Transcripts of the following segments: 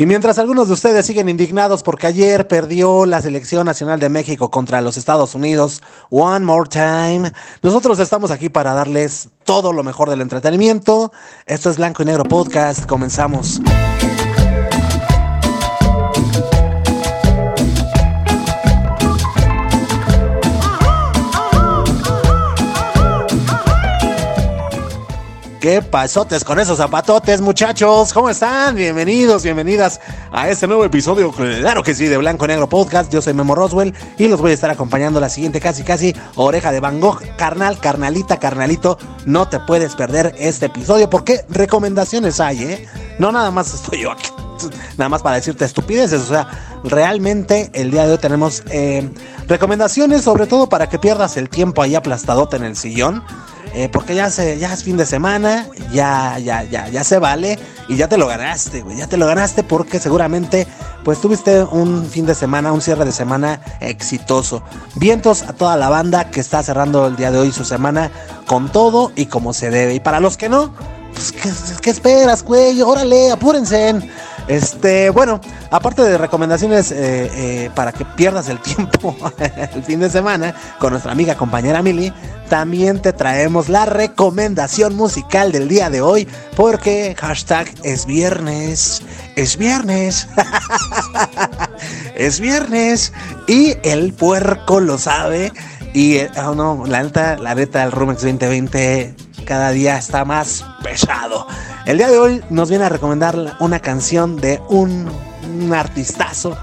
Y mientras algunos de ustedes siguen indignados porque ayer perdió la selección nacional de México contra los Estados Unidos, one more time, nosotros estamos aquí para darles todo lo mejor del entretenimiento. Esto es Blanco y Negro Podcast, comenzamos. ¿Qué pasotes con esos zapatotes, muchachos? ¿Cómo están? Bienvenidos, bienvenidas a este nuevo episodio, claro que sí, de Blanco y Negro Podcast. Yo soy Memo Roswell y los voy a estar acompañando la siguiente casi casi oreja de Van Gogh. Carnal, carnalita, carnalito, no te puedes perder este episodio porque recomendaciones hay, ¿eh? No nada más estoy yo aquí. Nada más para decirte estupideces, o sea, realmente el día de hoy tenemos eh, recomendaciones, sobre todo para que pierdas el tiempo ahí aplastadote en el sillón eh, porque ya, se, ya es fin de semana, ya, ya, ya, ya se vale y ya te lo ganaste, güey. Ya te lo ganaste porque seguramente pues tuviste un fin de semana, un cierre de semana exitoso. Vientos a toda la banda que está cerrando el día de hoy su semana con todo y como se debe. Y para los que no, pues, ¿qué, esperas, güey? Órale, apúrense. Este, bueno, aparte de recomendaciones eh, eh, para que pierdas el tiempo el fin de semana con nuestra amiga compañera Mili, también te traemos la recomendación musical del día de hoy porque hashtag es viernes, es viernes, es viernes y el puerco lo sabe y oh no, la neta, la neta del Rumex 2020 cada día está más pesado. El día de hoy nos viene a recomendar una canción de un, un artistazo.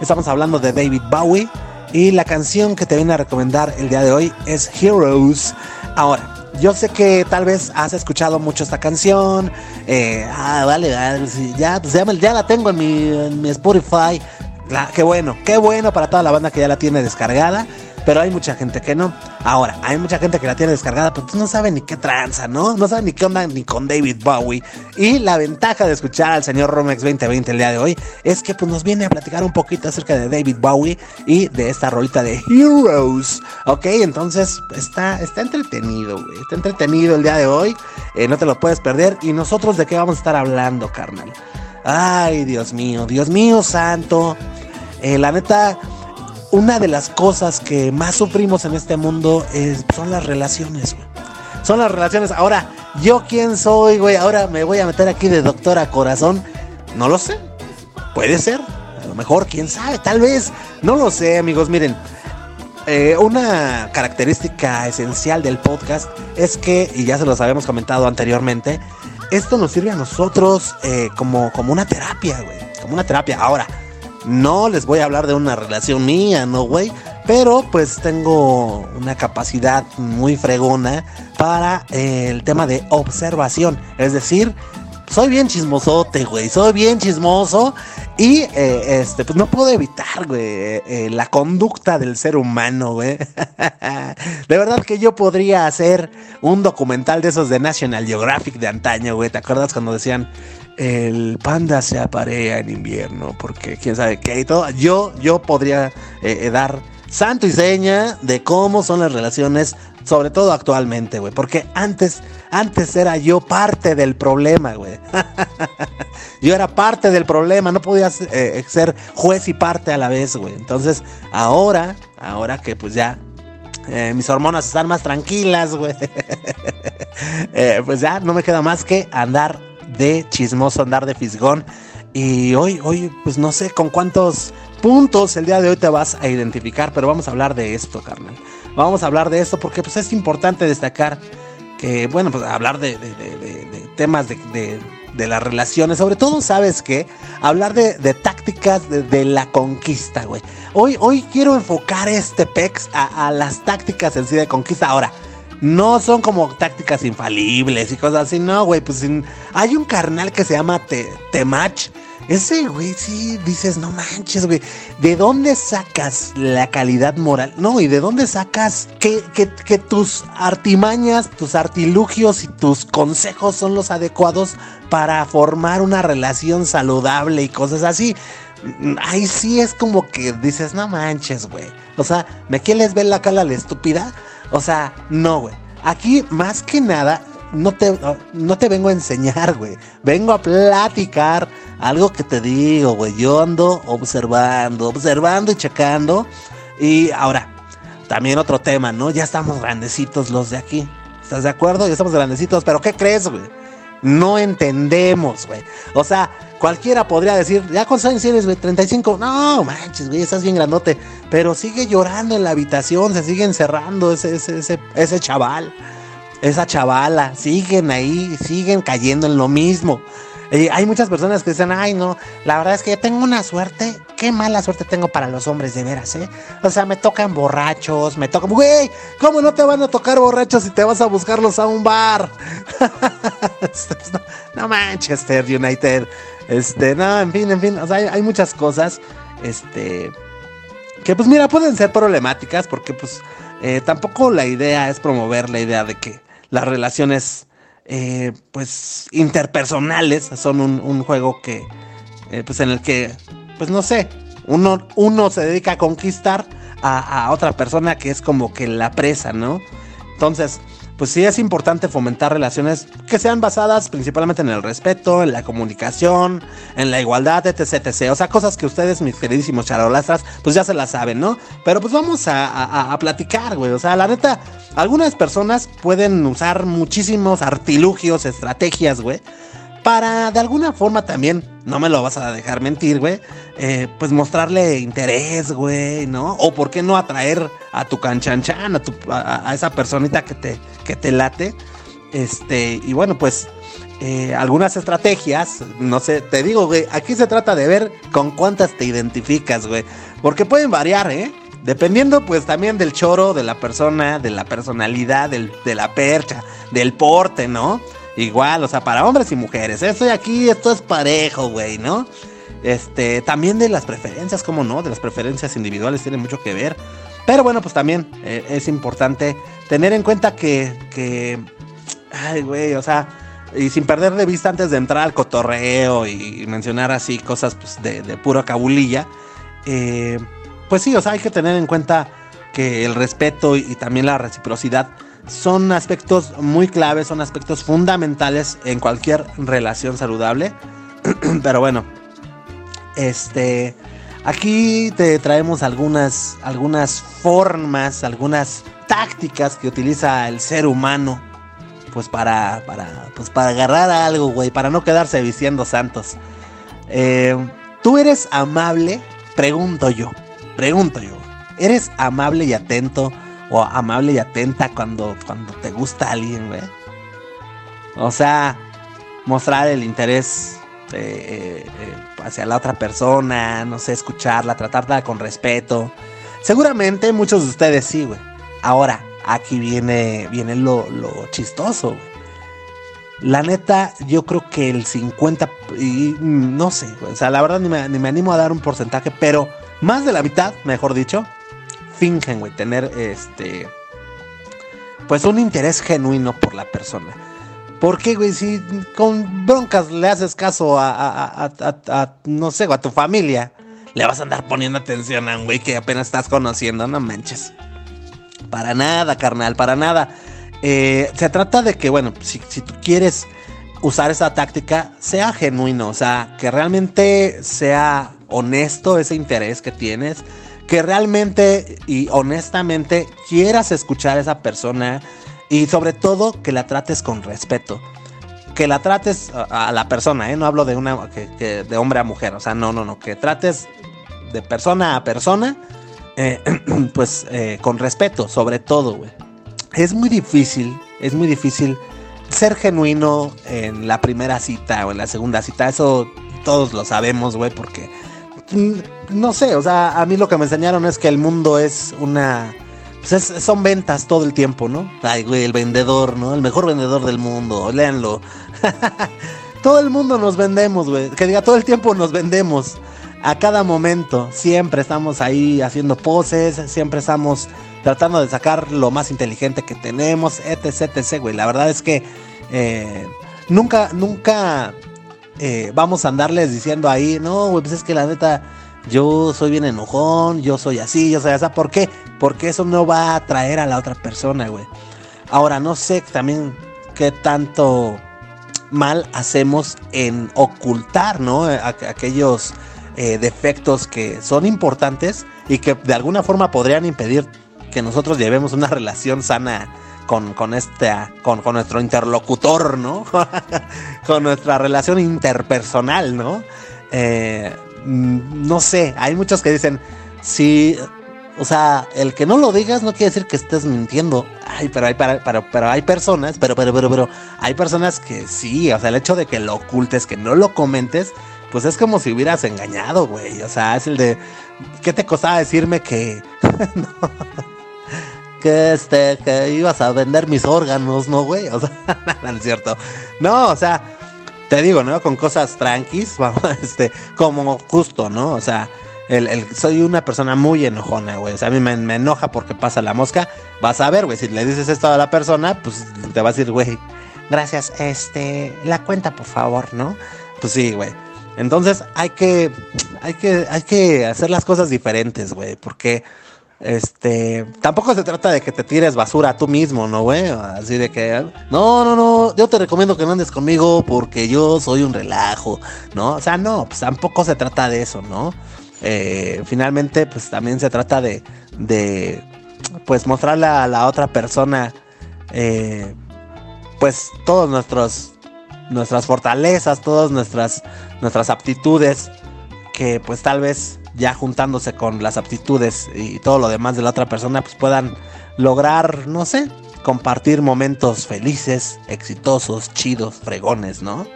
Estamos hablando de David Bowie. Y la canción que te viene a recomendar el día de hoy es Heroes. Ahora, yo sé que tal vez has escuchado mucho esta canción. Eh, ah, vale, ya, pues ya, la tengo en mi, en mi Spotify. qué bueno, qué bueno para toda la banda que ya la tiene descargada pero hay mucha gente que no. Ahora, hay mucha gente que la tiene descargada, pero pues no sabe ni qué tranza, ¿no? No sabe ni qué onda ni con David Bowie. Y la ventaja de escuchar al señor Romex 2020 el día de hoy es que pues nos viene a platicar un poquito acerca de David Bowie y de esta rolita de Heroes. Ok, entonces está, está entretenido, güey. Está entretenido el día de hoy. Eh, no te lo puedes perder. ¿Y nosotros de qué vamos a estar hablando, carnal? Ay, Dios mío, Dios mío santo. Eh, la neta una de las cosas que más sufrimos en este mundo es, son las relaciones. Son las relaciones. Ahora, ¿yo quién soy, güey? Ahora me voy a meter aquí de doctor a corazón. No lo sé. Puede ser. A lo mejor, quién sabe, tal vez. No lo sé, amigos. Miren, eh, una característica esencial del podcast es que, y ya se los habíamos comentado anteriormente, esto nos sirve a nosotros eh, como, como una terapia, güey. Como una terapia. Ahora, no les voy a hablar de una relación mía, no, güey. Pero pues tengo una capacidad muy fregona para eh, el tema de observación. Es decir, soy bien chismosote, güey. Soy bien chismoso. Y eh, este, pues no puedo evitar, güey, eh, la conducta del ser humano, güey. de verdad que yo podría hacer un documental de esos de National Geographic de antaño, güey. ¿Te acuerdas cuando decían el panda se aparea en invierno, porque quién sabe qué y todo. Yo, yo podría eh, eh, dar santo y seña de cómo son las relaciones, sobre todo actualmente, güey. Porque antes, antes era yo parte del problema, güey. yo era parte del problema, no podía eh, ser juez y parte a la vez, güey. Entonces, ahora, ahora que pues ya mis hormonas están más tranquilas, güey. pues ya no me queda más que andar de chismoso, andar de fisgón. Y hoy, hoy, pues no sé con cuántos puntos el día de hoy te vas a identificar, pero vamos a hablar de esto, carnal. Vamos a hablar de esto porque pues es importante destacar que, bueno, pues hablar de, temas de, las relaciones, sobre todo, ¿sabes qué? Hablar de, tácticas de, la conquista, güey. Hoy, hoy quiero enfocar este PEX a, a las tácticas en sí de conquista. Ahora, no son como tácticas infalibles y cosas así, no, güey, pues hay un carnal que se llama Temach. Ese, güey, sí, dices, no manches, güey. ¿De dónde sacas la calidad moral? No, ¿y de dónde sacas que, que, tus artimañas, tus artilugios y tus consejos son los adecuados para formar una relación saludable y cosas así? Ahí sí es como que dices, no manches, güey. O sea, ¿me quieres ver la cara la estúpida? O sea, no, güey. Aquí, más que nada, no te, no te vengo a enseñar, güey. Vengo a platicar algo que te digo, güey. Yo ando observando, observando y checando. Y ahora, también otro tema, ¿no? Ya estamos grandecitos los de aquí. ¿Estás de acuerdo? Ya estamos grandecitos, pero ¿qué crees, güey? No entendemos, güey. O sea, cualquiera podría decir, ¿ya cuántos años tienes, güey? 35. No, manches, güey, estás bien grandote. Pero sigue llorando en la habitación, se sigue encerrando ese, ese, ese, ese chaval, esa chavala. Siguen ahí, siguen cayendo en lo mismo. Hay muchas personas que dicen, ay, no, la verdad es que yo tengo una suerte, qué mala suerte tengo para los hombres, de veras, ¿eh? O sea, me tocan borrachos, me tocan, güey, ¿cómo no te van a tocar borrachos si te vas a buscarlos a un bar? no, no, Manchester United, este, no, en fin, en fin, o sea, hay, hay muchas cosas, este, que pues mira, pueden ser problemáticas porque pues eh, tampoco la idea es promover la idea de que las relaciones eh, pues interpersonales son un, juego que eh, pues en el que pues no sé uno, uno se dedica a conquistar a, a, otra persona que es como que la presa no entonces pues sí es importante fomentar relaciones que sean basadas principalmente en el respeto, en la comunicación, en la igualdad, etc, etc. O sea, cosas que ustedes, mis queridísimos charolastras, pues ya se las saben, ¿no? Pero pues vamos a, a, a platicar, güey. O sea, la neta, algunas personas pueden usar muchísimos artilugios, estrategias, güey para de alguna forma también, no me lo vas a dejar mentir, güey, eh, pues mostrarle interés, güey, ¿no? O por qué no atraer a tu canchanchan, a, tu, a, esa personita que te, que te late. Este, y bueno, pues eh, algunas estrategias, no sé, te digo, güey, aquí se trata de ver con cuántas te identificas, güey, porque pueden variar, ¿eh? Dependiendo pues también del choro, de la persona, de la personalidad, del, de la percha, del porte, ¿no? Igual, o sea, para hombres y mujeres. Estoy aquí, esto es parejo, güey, ¿no? Este, también de las preferencias, ¿cómo no? De las preferencias individuales tiene mucho que ver. Pero bueno, pues también eh, es importante tener en cuenta que, que, ay, güey, o sea, y sin perder de vista antes de entrar al cotorreo y mencionar así cosas pues, de, de pura cabulilla, eh, pues sí, o sea, hay que tener en cuenta que el respeto y, y también la reciprocidad son aspectos muy claves, son aspectos fundamentales en cualquier relación saludable. Pero bueno, este, aquí te traemos algunas, algunas formas, algunas tácticas que utiliza el ser humano, pues para, para, pues para agarrar algo, güey, para no quedarse vistiendo santos. Eh, ¿Tú eres amable? Pregunto yo, pregunto yo. ¿Eres amable y atento? O amable y atenta cuando, cuando te gusta alguien, güey. O sea, mostrar el interés eh, eh, hacia la otra persona, no sé, escucharla, tratarla con respeto. Seguramente muchos de ustedes sí, güey. Ahora, aquí viene, viene lo, lo chistoso, güey. La neta, yo creo que el 50, y no sé. O sea, la verdad ni me, ni me animo a dar un porcentaje, pero más de la mitad, mejor dicho, fingen, güey, tener este. Pues un interés genuino por la persona. ¿Por qué, güey? Si con broncas le haces caso a, no sé, a tu familia, le vas a andar poniendo atención a un güey que apenas estás conociendo, no manches. Para nada, carnal, para nada. Eh, se trata de que, bueno, si tú quieres usar esa táctica, sea genuino, o sea, que realmente sea honesto ese interés que tienes que realmente y honestamente quieras escuchar a esa persona y sobre todo que la trates con respeto. Que la trates a, la persona, ¿eh? no hablo de una que de hombre a mujer, o sea, no, no, no, que trates de persona a persona, eh, pues eh, con respeto, sobre todo, güey. Es muy difícil, es muy difícil ser genuino en la primera cita o en la segunda cita, eso todos lo sabemos, güey, porque no sé, o sea, a mí lo que me enseñaron es que el mundo es una... Pues es, son ventas todo el tiempo, ¿no? Ay, güey, el vendedor, ¿no? El mejor vendedor del mundo, léanlo. todo el mundo nos vendemos, güey. Que diga, todo el tiempo nos vendemos. A cada momento, siempre estamos ahí haciendo poses, siempre estamos tratando de sacar lo más inteligente que tenemos, etc, etc, güey. La verdad es que eh, nunca, nunca eh, vamos a andarles diciendo ahí, no, güey, pues es que la neta, yo soy bien enojón, yo soy así, yo soy así. ¿Por qué? Porque eso no va a atraer a la otra persona, güey. Ahora, no sé también qué tanto mal hacemos en ocultar, ¿no? aquellos eh, defectos que son importantes y que de alguna forma podrían impedir que nosotros llevemos una relación sana con, con, este, con, con nuestro interlocutor, ¿no? con nuestra relación interpersonal, ¿no? Eh, mm, no sé, hay muchos que dicen, sí, o sea, el que no lo digas no quiere decir que estés mintiendo. Ay, pero hay, pero, hay personas, pero, pero, pero, pero, hay personas que sí, o sea, el hecho de que lo ocultes, que no lo comentes, pues es como si hubieras engañado, güey. O sea, es el de, ¿qué te costaba decirme que... que este, que ibas a vender mis órganos, ¿no, güey? O sea, no es cierto. No, o sea, te digo, ¿no? Con cosas tranquis, vamos, este, como justo, ¿no? O sea, el, soy una persona muy enojona, güey. O sea, a mí me, enoja porque pasa la mosca. Vas a ver, güey, si le dices esto a la persona, pues te va a decir, güey, gracias, este, la cuenta, por favor, ¿no? Pues sí, güey. Entonces hay que, hay que, hay que hacer las cosas diferentes, güey, porque, este, tampoco se trata de que te tires basura tú mismo, ¿no, güey? Así de que, no, no, no, yo te recomiendo que no andes conmigo porque yo soy un relajo, ¿no? O sea, no, pues tampoco se trata de eso, ¿no? Eh, finalmente pues también se trata de, de pues mostrarle a la otra persona eh, pues todos nuestros nuestras fortalezas todas nuestras nuestras aptitudes que pues tal vez ya juntándose con las aptitudes y todo lo demás de la otra persona pues puedan lograr no sé compartir momentos felices exitosos chidos fregones no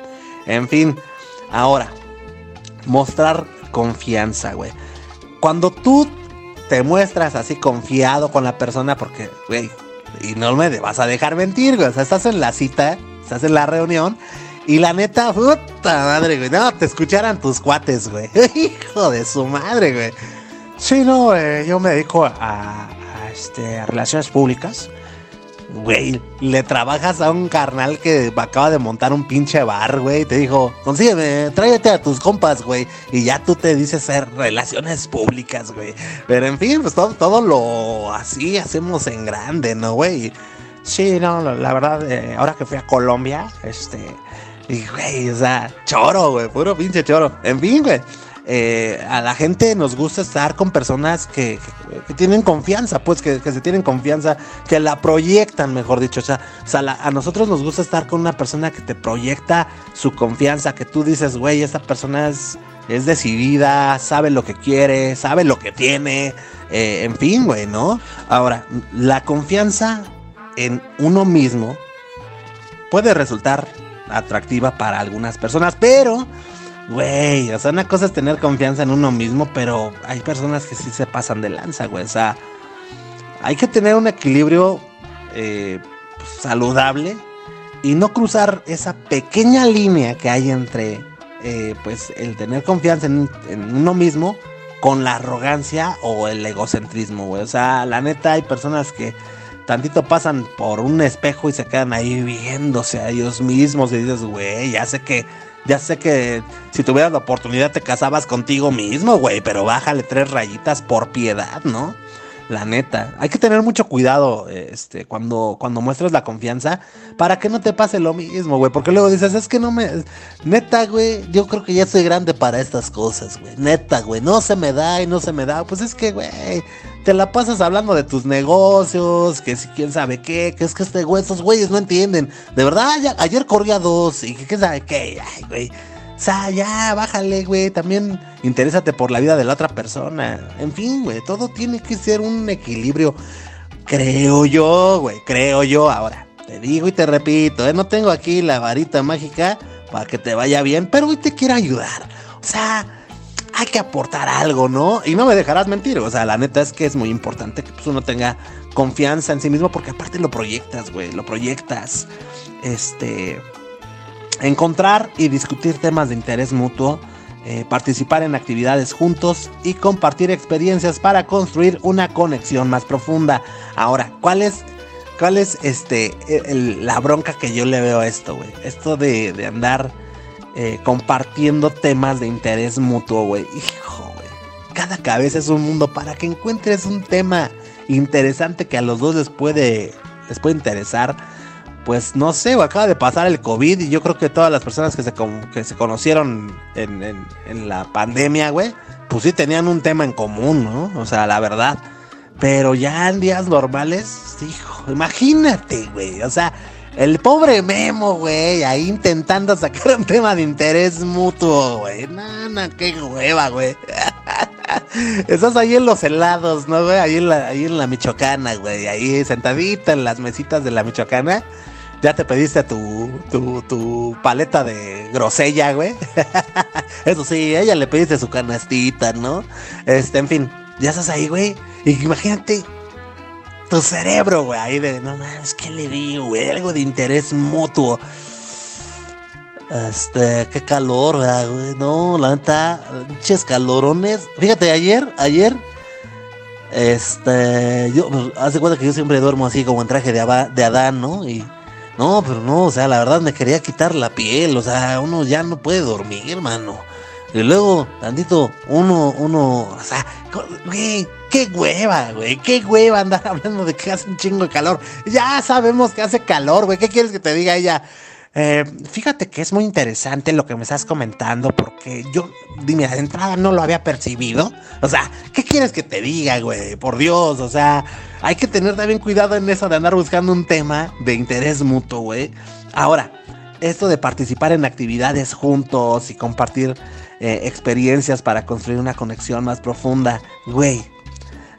en fin ahora mostrar confianza, güey. Cuando tú te muestras así confiado con la persona, porque, güey, y no me vas a dejar mentir, güey. O sea, estás en la cita, estás en la reunión. Y la neta, puta madre, güey. No, te escucharan tus cuates, güey. Hijo de su madre, güey. Sí, no, yo me dedico a, a, este, relaciones públicas güey, le trabajas a un carnal que acaba de montar un pinche bar, güey, te dijo, consígueme, tráete a tus compas, güey, y ya tú te dices ser relaciones públicas, güey. Pero en fin, pues todo, todo lo así hacemos en grande, ¿no, güey? Sí, no, la verdad, eh, ahora que fui a Colombia, este, y güey, o sea, choro, güey, puro pinche choro. En fin, güey. Eh, a la gente nos gusta estar con personas que, tienen confianza, pues que, se tienen confianza, que la proyectan, mejor dicho. O sea, a nosotros nos gusta estar con una persona que te proyecta su confianza, que tú dices, güey, esta persona es, decidida, sabe lo que quiere, sabe lo que tiene, eh, en fin, güey, ¿no? Ahora, la confianza en uno mismo puede resultar atractiva para algunas personas, pero Güey, o sea, una cosa es tener confianza en uno mismo, pero hay personas que sí se pasan de lanza, güey. O sea, hay que tener un equilibrio eh, pues, saludable y no cruzar esa pequeña línea que hay entre, eh, pues, el tener confianza en, en, uno mismo con la arrogancia o el egocentrismo, güey. O sea, la neta, hay personas que tantito pasan por un espejo y se quedan ahí viéndose a ellos mismos y dices, güey, ya sé que ya sé que si tuvieras la oportunidad te casabas contigo mismo, güey, pero bájale tres rayitas por piedad, ¿no? La neta, hay que tener mucho cuidado este, cuando, cuando muestres la confianza para que no te pase lo mismo, güey. Porque luego dices, es que no me... Neta, güey, yo creo que ya soy grande para estas cosas, güey. Neta, güey, no se me da y no se me da. Pues es que, güey, te la pasas hablando de tus negocios, que si quién sabe qué, que es que este güey, estos güeyes no entienden. De verdad, ayer corría dos y que sabe qué, ay, güey. O sea, ya, bájale, güey. También interésate por la vida de la otra persona. En fin, güey, todo tiene que ser un equilibrio. Creo yo, güey, creo yo. Ahora, te digo y te repito, ¿eh? no tengo aquí la varita mágica para que te vaya bien, pero hoy te quiero ayudar. O sea, hay que aportar algo, ¿no? Y no me dejarás mentir, o sea, la neta es que es muy importante que pues, uno tenga confianza en sí mismo porque aparte lo proyectas, güey, lo proyectas. Este, encontrar y discutir temas de interés mutuo, eh, participar en actividades juntos y compartir experiencias para construir una conexión más profunda. Ahora, ¿cuál es, cuál es este, la bronca que yo le veo a esto, güey? Esto de, de andar eh, compartiendo temas de interés mutuo, güey. Hijo, güey. Cada cabeza es un mundo para que encuentres un tema interesante que a los dos les puede, les puede interesar. pues no sé, acaba de pasar el COVID y yo creo que todas las personas que se, que se conocieron en, en la pandemia, güey, pues sí tenían un tema en común, ¿no? O sea, la verdad. Pero ya en días normales, hijo, imagínate, güey. O sea, el pobre Memo, güey, ahí intentando sacar un tema de interés mutuo, güey. Nana, qué hueva, güey. Estás ahí en los helados, ¿no, güey? Ahí en la, ahí en la Michoacana, güey. Ahí sentadita en las mesitas de la Michoacana. Ya te pediste tu, tu, tu paleta de grosella, güey. Eso sí, ella le pediste su canastita, ¿no? Este, en fin, ya estás ahí, güey. Imagínate tu cerebro, güey, ahí de, no mames, ¿qué le digo, güey? Algo de interés mutuo. Este, qué calor, güey. No, la neta, pinches calorones. Fíjate, ayer, ayer, este, yo, pues, hace cuenta que yo siempre duermo así como en traje de, de Adán, ¿no? Y, no, pero no, o sea, la verdad me quería quitar la piel, o sea, uno ya no puede dormir, hermano. Y luego, tantito, uno, uno, o sea, güey, qué hueva, güey, qué hueva andar hablando de que hace un chingo de calor. Ya sabemos que hace calor, güey, ¿qué quieres que te diga ella? Eh, fíjate que es muy interesante lo que me estás comentando porque yo, dime, de entrada no lo había percibido. O sea, ¿qué quieres que te diga, güey? Por Dios, o sea, hay que tener también cuidado en eso de andar buscando un tema de interés mutuo, güey. Ahora, esto de participar en actividades juntos y compartir eh, experiencias para construir una conexión más profunda. Güey,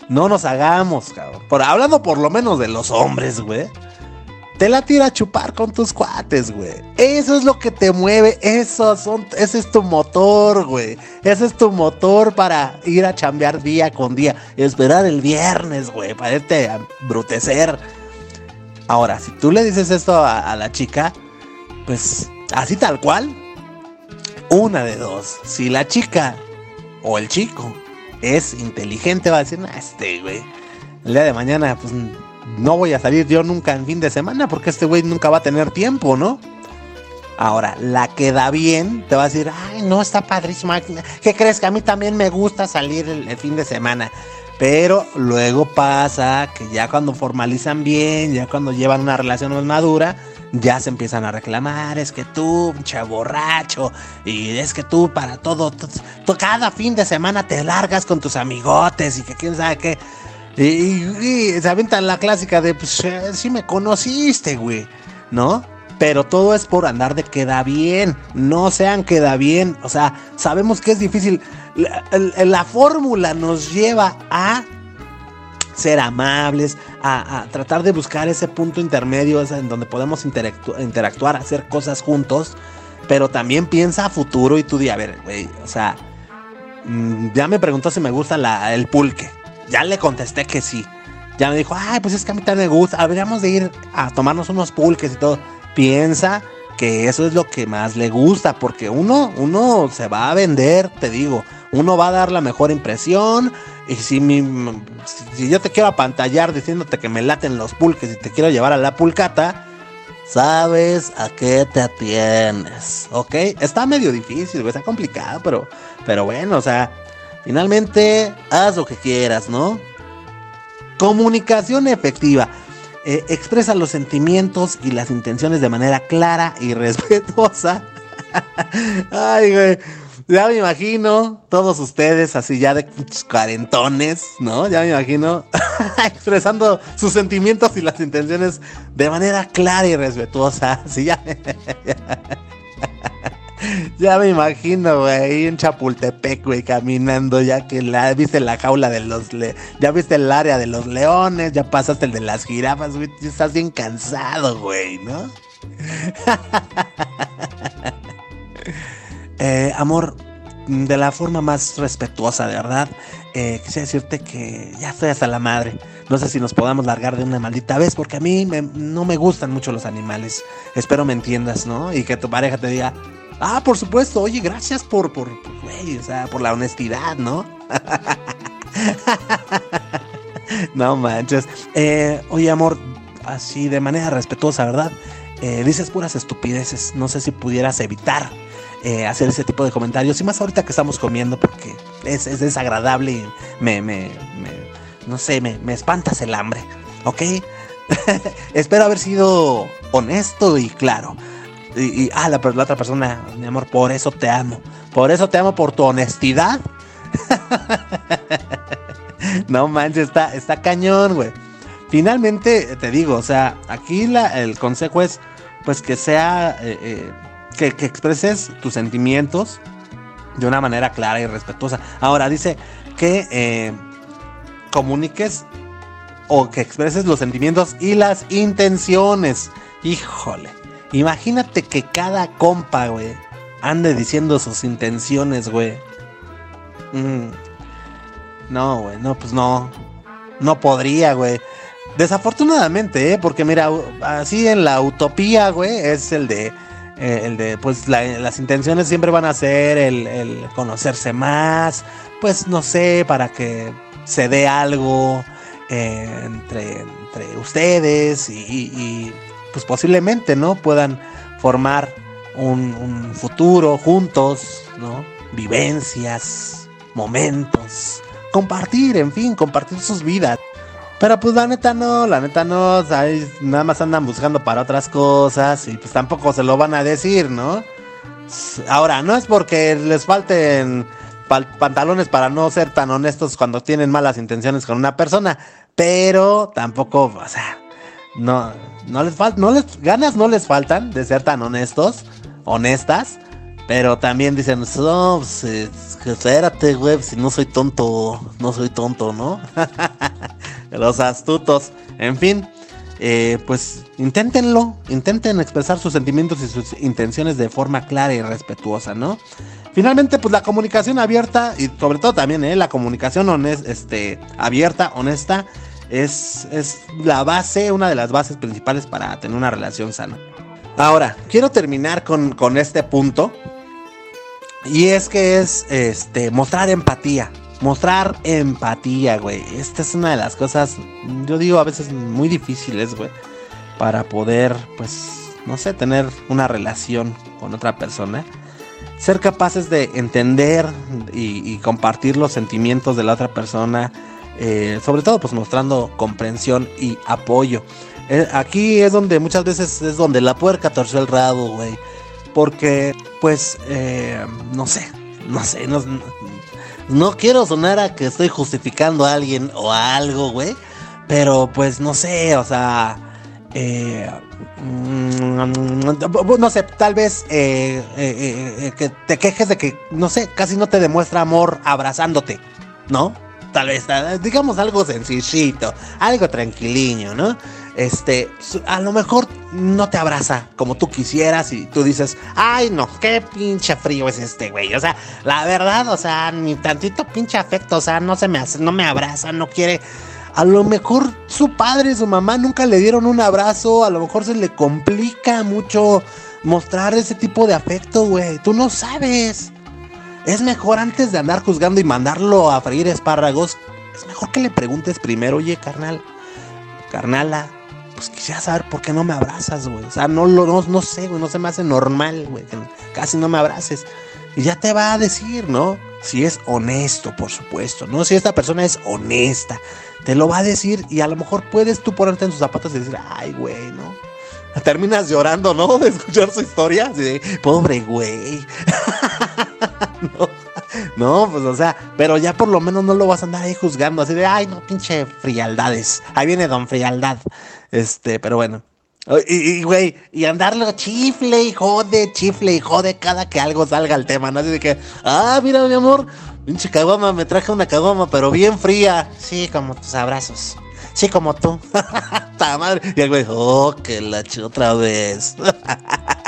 no nos hagamos, cabrón. Por, hablando por lo menos de los hombres, güey. Te la tira a chupar con tus cuates, güey. Eso es lo que te mueve. Eso son, ese es tu motor, güey. Ese es tu motor para ir a chambear día con día. Esperar el viernes, güey. Para irte a brutecer. Ahora, si tú le dices esto a la chica, pues así tal cual, una de dos. Si la chica o el chico es inteligente, va a decir, este güey, el día de mañana, pues no voy a salir yo nunca en fin de semana porque este güey nunca va a tener tiempo, ¿no? Ahora, la que da bien te va a decir, ay, no, está padrísimo. ¿Qué crees? Que a mí también me gusta salir el fin de semana. Pero luego pasa que ya cuando formalizan bien, ya cuando llevan una relación más madura, ya se empiezan a reclamar, es que tú, pinche borracho, y es que tú para todo, cada fin de semana te largas con tus amigotes y que quién sabe qué. Y, se aventan la clásica de, pues, eh, sí me conociste, güey, ¿no? Pero todo es por andar de queda bien, no sean queda bien, o sea, sabemos que es difícil. la fórmula nos lleva a ser amables, a, tratar de buscar ese punto intermedio en donde podemos interactuar, hacer cosas juntos, pero también piensa a futuro y tú di, a ver, güey, o sea, mm, ya me preguntó si me gusta el pulque, ya le contesté que sí, ya me dijo, ay, pues es que a mí también me gusta, habríamos de ir a tomarnos unos pulques y todo, piensa que eso es lo que más le gusta, porque uno, uno se va a vender, te digo, uno va a dar la mejor impresión, y si, si yo te quiero apantallar diciéndote que me laten los pulques y te quiero llevar a la pulcata, sabes a qué te atienes, ¿ok? Está medio difícil, está complicado, pero, pero bueno, o sea, finalmente haz lo que quieras, ¿no? Comunicación efectiva. Eh, expresa los sentimientos y las intenciones de manera clara y respetuosa. Ay, güey. Ya me imagino todos ustedes así ya de cuarentones, ¿no? Ya me imagino expresando sus sentimientos y las intenciones de manera clara y respetuosa. Sí, ya, ya me imagino, güey, en Chapultepec, güey, caminando, ya que la, viste la jaula de los, le, ya viste el área de los leones, ya pasaste el de las jirafas, güey, estás bien cansado, güey, ¿no? Eh, amor, de la forma más respetuosa, de verdad. Eh, quisiera decirte que ya estoy hasta la madre. No sé si nos podamos largar de una maldita vez, porque a mí no me gustan mucho los animales. Espero me entiendas, ¿no? Y que tu pareja te diga, ah, por supuesto, oye, gracias por, por, o sea, por la honestidad, ¿no? no manches. Eh, oye, amor, así de manera respetuosa, ¿verdad? dices puras estupideces. No sé si pudieras evitar eh, hacer ese tipo de comentarios. Y más ahorita que estamos comiendo porque es, desagradable y me, me, no sé, me, me espantas el hambre. ¿Ok? Espero haber sido honesto y claro. Y, ah, la, otra persona, mi amor, por eso te amo. Por eso te amo, por tu honestidad. no manches, está, está cañón, güey. Finalmente, te digo, o sea, aquí la, el consejo es, pues que sea, eh, eh, que, expreses tus sentimientos de una manera clara y respetuosa. Ahora dice que eh, comuniques o que expreses los sentimientos y las intenciones. Híjole, imagínate que cada compa, güey, ande diciendo sus intenciones, güey. Mm. No, güey, no, pues no. No podría, güey. Desafortunadamente, ¿eh? Porque mira, así en la utopía, güey, es el de eh, el de, pues las intenciones siempre van a ser el, conocerse más, pues no sé, para que se dé algo eh, entre, ustedes y, pues posiblemente, ¿no? Puedan formar un, futuro juntos, ¿no? Vivencias, momentos, compartir, en fin, compartir sus vidas. Pero pues la neta no, la neta no, nada más andan buscando para otras cosas y pues tampoco se lo van a decir, ¿no? Ahora, no es porque les falten pantalones para no ser tan honestos cuando tienen malas intenciones con una persona, pero tampoco, o sea, no, no les falta, no les, ganas no les faltan de ser tan honestos, honestas, pero también dicen, no, pues, espérate, güey, si no soy tonto, no soy tonto, ¿no? los astutos. En fin, eh, pues inténtenlo, intenten expresar sus sentimientos y sus intenciones de forma clara y respetuosa, ¿no? Finalmente, pues la comunicación abierta y sobre todo también ¿eh? la comunicación honest, este, abierta, honesta, es, es la base, una de las bases principales para tener una relación sana. Ahora, quiero terminar con, con este punto. Y es que es este, mostrar empatía mostrar empatía, güey. Esta es una de las cosas, yo digo a veces muy difíciles, güey, para poder, pues, no sé, tener una relación con otra persona. Ser capaces de entender y, compartir los sentimientos de la otra persona, eh, sobre todo, pues, mostrando comprensión y apoyo. Eh, aquí es donde muchas veces es donde la puerca torció el rabo, güey. Porque, pues, eh, no sé, no sé, no, no quiero sonar a que estoy justificando a alguien o a algo, güey. Pero pues no sé, o sea... Eh, no sé, tal vez que te quejes de que, no sé, casi no te demuestra amor abrazándote, ¿no? Tal vez, digamos algo sencillito, algo tranquiliño, ¿no? este, a lo mejor no te abraza como tú quisieras y tú dices, ay no, qué pinche frío es este güey. O sea, la verdad, o sea, ni tantito pinche afecto, o sea, no se me hace, no me abraza, no quiere. A lo mejor su padre su mamá nunca le dieron un abrazo, a lo mejor se le complica mucho mostrar ese tipo de afecto, güey. Tú no sabes. Es mejor antes de andar juzgando y mandarlo a freír espárragos, es mejor que le preguntes primero, oye, carnal, carnala, pues quisiera saber por qué no me abrazas, güey. O sea, no, lo, no, sé, güey, no se me hace normal, güey, casi no me abraces. Y ya te va a decir, ¿no? Si es honesto, por supuesto, ¿no? Si esta persona es honesta, te lo va a decir y a lo mejor puedes tú ponerte en sus zapatos y decir, ay, güey, ¿no? Terminas llorando, ¿no? De escuchar su historia. De, pobre güey. no. No, pues o sea, pero ya por lo menos no lo vas a andar ahí juzgando, así de, ay, no, pinche frialdades. Ahí viene don frialdad. Este, pero bueno. Y, güey, y, andarlo chifle y jode, chifle y jode cada que algo salga al tema, ¿no? Así de que, ah, mira, mi amor, pinche caguama, me traje una caguama, pero bien fría. Sí, como tus abrazos. Sí, como tú. madre. Y el güey, oh, que la otra vez.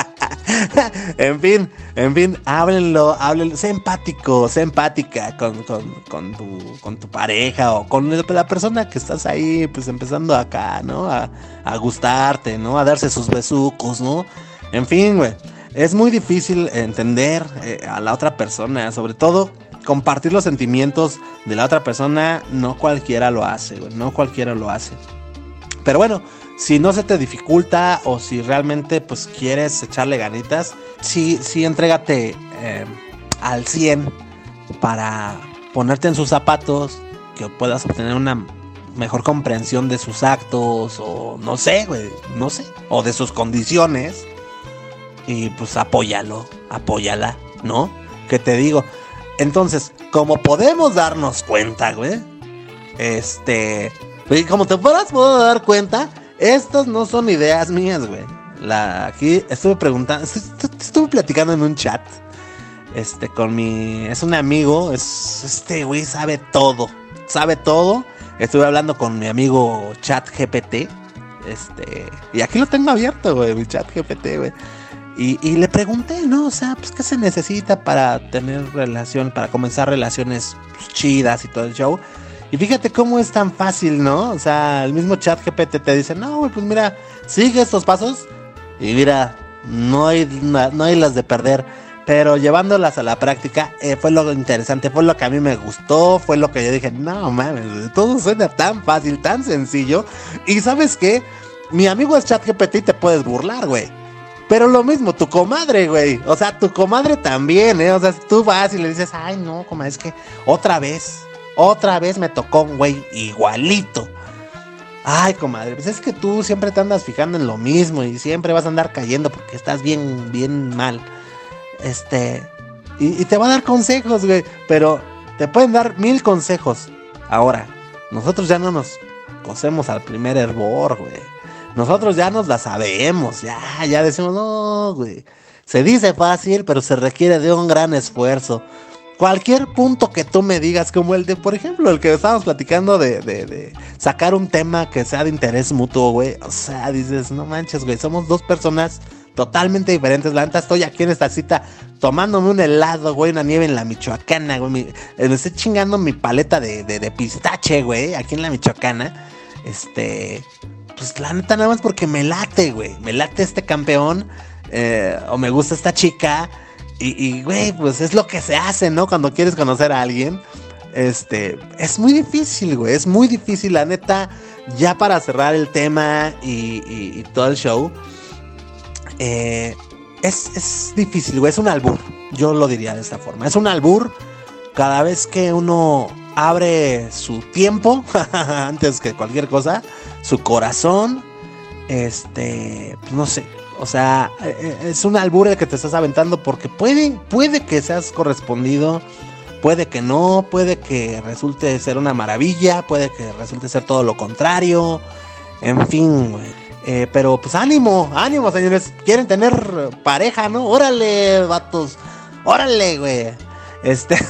en fin, en fin, háblenlo, háblenlo, sé empático, sé empática con, tu, pareja o con la persona que estás ahí, pues empezando acá, ¿no? A, gustarte, ¿no? A darse sus besucos, ¿no? En fin, güey, es muy difícil entender eh, a la otra persona, sobre todo compartir los sentimientos de la otra persona, no cualquiera lo hace, güey, no cualquiera lo hace. Pero bueno, si no se te dificulta o si realmente pues quieres echarle ganitas, sí, sí entrégate eh, al 100 para ponerte en sus zapatos, que puedas obtener una mejor comprensión de sus actos o no sé, güey, no sé, o de sus condiciones. Y pues apóyalo, apóyala, ¿no? Que te digo. Entonces, como podemos darnos cuenta, güey, este, como te podrás dar cuenta, estas no son ideas mías, güey. Aquí estuve preguntando, estuve platicando en un chat, este, con mi, es un amigo, es, este güey sabe todo, sabe todo. Estuve hablando con mi amigo Chat GPT, este, y aquí lo tengo abierto, güey, mi Chat GPT, güey. Y, le pregunté, ¿no? O sea, pues, ¿qué se necesita para tener relación, para comenzar relaciones pues, chidas y todo el show? Y fíjate cómo es tan fácil, ¿no? O sea, el mismo chat GPT te dice, no, güey, pues mira, sigue estos pasos y mira, no hay, no hay las de perder. Pero llevándolas a la práctica eh, fue lo interesante, fue lo que a mí me gustó, fue lo que yo dije, no mames, todo suena tan fácil, tan sencillo. Y sabes qué, mi amigo es ChatGPT y te puedes burlar, güey. Pero lo mismo, tu comadre, güey. O sea, tu comadre también, ¿eh? O sea, tú vas y le dices, ay, no, comadre, es que otra vez, otra vez me tocó un güey igualito. Ay, comadre, pues es que tú siempre te andas fijando en lo mismo y siempre vas a andar cayendo porque estás bien, bien mal. Este, y, te va a dar consejos, güey. Pero te pueden dar mil consejos. Ahora, nosotros ya no nos cosemos al primer hervor, güey. Nosotros ya nos la sabemos, ya, ya decimos, no, güey. Se dice fácil, pero se requiere de un gran esfuerzo. Cualquier punto que tú me digas, como el de, por ejemplo, el que estábamos platicando de, de, sacar un tema que sea de interés mutuo, güey. O sea, dices, no manches, güey, somos dos personas totalmente diferentes. La neta, estoy aquí en esta cita tomándome un helado, güey, una nieve en la Michoacana, güey. Me, estoy chingando mi paleta de, de, de pistache, güey, aquí en la Michoacana. Este, pues la neta nada más porque me late, güey. Me late este campeón. Eh, o me gusta esta chica. Y, güey, pues es lo que se hace, ¿no? Cuando quieres conocer a alguien. Este, es muy difícil, güey. Es muy difícil, la neta. Ya para cerrar el tema y, todo el show. Eh, es, es difícil, güey. Es un albur. Yo lo diría de esta forma. Es un albur. Cada vez que uno abre su tiempo, antes que cualquier cosa, su corazón, este, pues no sé, o sea, eh, eh, es un albur que te estás aventando porque puede, puede que seas correspondido, puede que no, puede que resulte ser una maravilla, puede que resulte ser todo lo contrario, en fin, eh, pero pues ánimo, ánimo, señores. Quieren tener pareja, ¿no? Órale, vatos. Órale, güey. Este.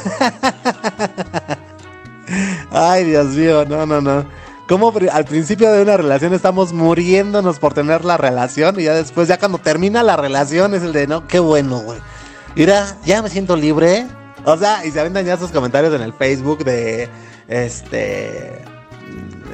Ay, Dios mío, no, no, no. Como al principio de una relación estamos muriéndonos por tener la relación y ya después, ya cuando termina la relación es el de, no, qué bueno, güey. Mira, ya me siento libre. O sea, y se aventan ya sus comentarios en el Facebook de, este,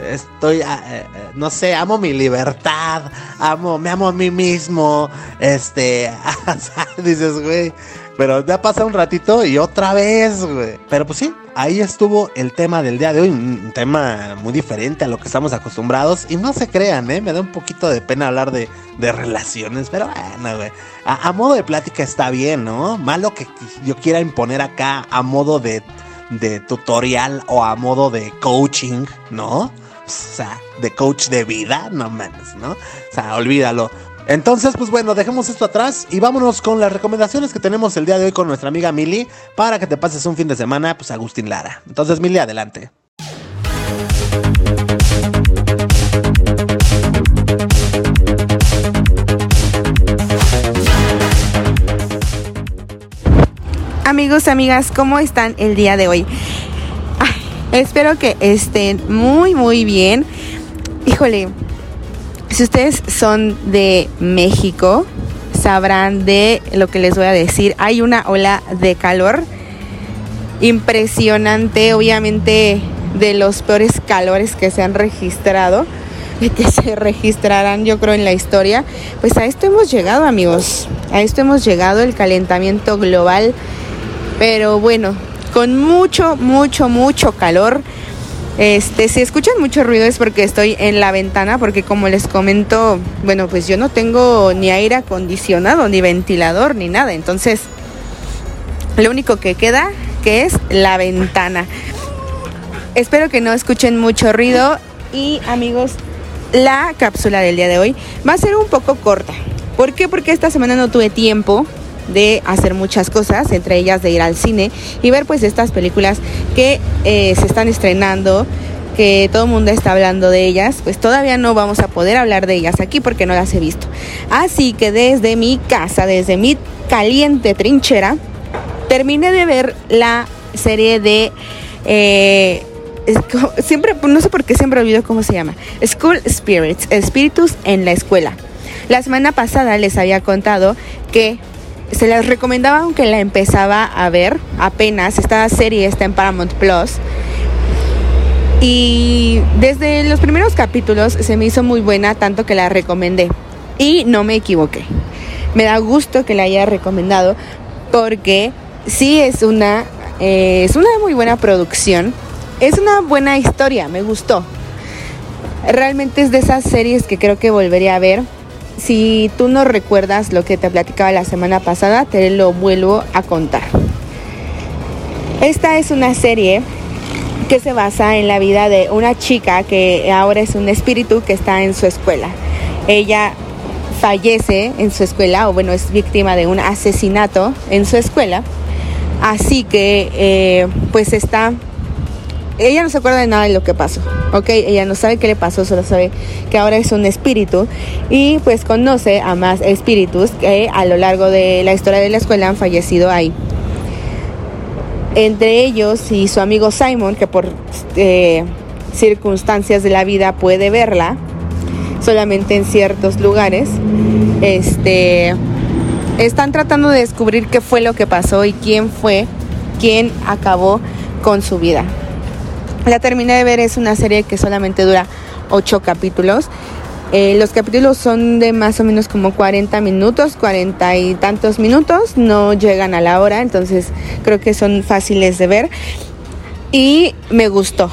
estoy, ah, eh, eh, no sé, amo mi libertad, amo, me amo a mí mismo, este, dices, güey, pero ya pasa un ratito y otra vez, güey. Pero pues sí, ahí estuvo el tema del día de hoy. Un tema muy diferente a lo que estamos acostumbrados. Y no se crean, ¿eh? Me da un poquito de pena hablar de, relaciones. Pero bueno, güey. A, modo de plática está bien, ¿no? Malo que yo quiera imponer acá a modo de, de tutorial o a modo de coaching, ¿no? O sea, de coach de vida, no mames, ¿no? O sea, olvídalo. Entonces, pues bueno, dejemos esto atrás y vámonos con las recomendaciones que tenemos el día de hoy con nuestra amiga Mili para que te pases un fin de semana, pues Agustín Lara. Entonces, Mili, adelante. Amigos, amigas, ¿cómo están el día de hoy? espero que estén muy, muy bien. Híjole, si ustedes son de México, sabrán de lo que les voy a decir. Hay una ola de calor impresionante, obviamente de los peores calores que se han registrado, que se registrarán yo creo en la historia. Pues a esto hemos llegado amigos, a esto hemos llegado, el calentamiento global, pero bueno, con mucho, mucho, mucho calor este, si escuchan mucho ruido es porque estoy en la ventana, porque como les comento, bueno, pues yo no tengo ni aire acondicionado, ni ventilador, ni nada. Entonces, lo único que queda que es la ventana. Espero que no escuchen mucho ruido. Y amigos, la cápsula del día de hoy va a ser un poco corta. ¿Por qué? Porque esta semana no tuve tiempo de hacer muchas cosas, entre ellas de ir al cine y ver pues estas películas que eh, se están estrenando, que todo el mundo está hablando de ellas, pues todavía no vamos a poder hablar de ellas aquí porque no las he visto. Así que desde mi casa, desde mi caliente trinchera, terminé de ver la serie de... Eh, siempre, no sé por qué siempre olvido cómo se llama. School Spirits, Espíritus en la escuela. La semana pasada les había contado que se las recomendaba aunque la empezaba a ver apenas. Esta serie está en Paramount Plus. Y desde los primeros capítulos se me hizo muy buena, tanto que la recomendé. Y no me equivoqué. Me da gusto que la haya recomendado porque sí es una, eh, es una muy buena producción. Es una buena historia, me gustó. Realmente es de esas series que creo que volvería a ver si tú no recuerdas lo que te platicaba la semana pasada, te lo vuelvo a contar. Esta es una serie que se basa en la vida de una chica que ahora es un espíritu que está en su escuela. Ella fallece en su escuela, o bueno, es víctima de un asesinato en su escuela. Así que, eh, pues está ella no se acuerda de nada de lo que pasó, ¿ok? Ella no sabe qué le pasó, solo sabe que ahora es un espíritu y pues conoce a más espíritus que a lo largo de la historia de la escuela han fallecido ahí. Entre ellos y su amigo Simon, que por eh, circunstancias de la vida puede verla solamente en ciertos lugares, este, están tratando de descubrir qué fue lo que pasó y quién fue quien acabó con su vida. La terminé de ver, es una serie que solamente dura ocho capítulos. Eh, los capítulos son de más o menos como 40 minutos, 40 y tantos minutos, no llegan a la hora, entonces creo que son fáciles de ver. Y me gustó.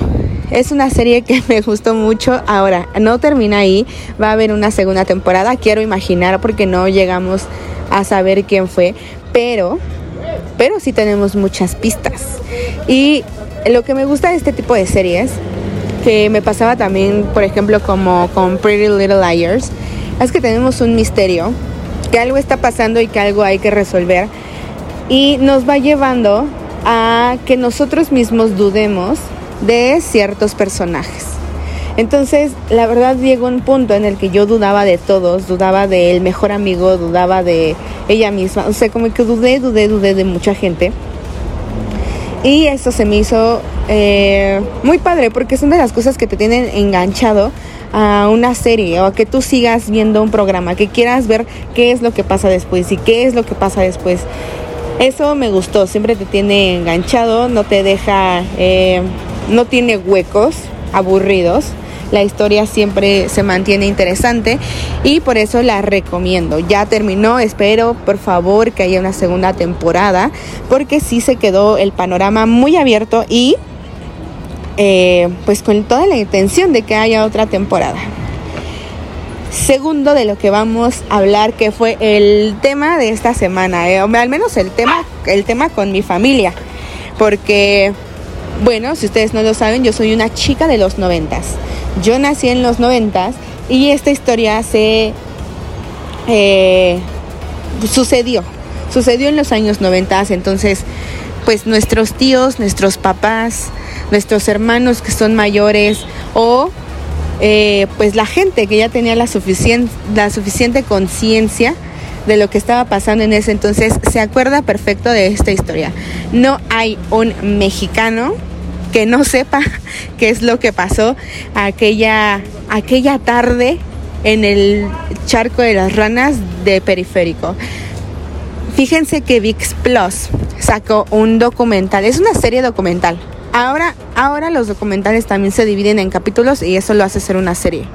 Es una serie que me gustó mucho. Ahora, no termina ahí, va a haber una segunda temporada, quiero imaginar porque no llegamos a saber quién fue, pero pero sí tenemos muchas pistas. Y lo que me gusta de este tipo de series, que me pasaba también, por ejemplo, como con Pretty Little Liars, es que tenemos un misterio, que algo está pasando y que algo hay que resolver. Y nos va llevando a que nosotros mismos dudemos de ciertos personajes. Entonces, la verdad llegó un punto en el que yo dudaba de todos, dudaba del mejor amigo, dudaba de ella misma, o sea, como que dudé, dudé, dudé de mucha gente. Y eso se me hizo eh, muy padre porque son de las cosas que te tienen enganchado a una serie o a que tú sigas viendo un programa, que quieras ver qué es lo que pasa después y qué es lo que pasa después. Eso me gustó, siempre te tiene enganchado, no te deja, eh, no tiene huecos aburridos la historia siempre se mantiene interesante y por eso la recomiendo. Ya terminó, espero por favor que haya una segunda temporada porque sí se quedó el panorama muy abierto y eh, pues con toda la intención de que haya otra temporada. Segundo de lo que vamos a hablar que fue el tema de esta semana, eh, al menos el tema, el tema con mi familia, porque bueno, si ustedes no lo saben, yo soy una chica de los noventas. Yo nací en los noventas y esta historia se eh, sucedió. Sucedió en los años noventas, entonces pues nuestros tíos, nuestros papás, nuestros hermanos que son mayores o eh, pues la gente que ya tenía la, suficiente la suficiente conciencia de lo que estaba pasando en ese entonces se acuerda perfecto de esta historia. No hay un mexicano que no sepa qué es lo que pasó aquella, aquella tarde en el charco de las ranas de periférico. Fíjense que VIX Plus sacó un documental, es una serie documental. Ahora, ahora los documentales también se dividen en capítulos y eso lo hace ser una serie.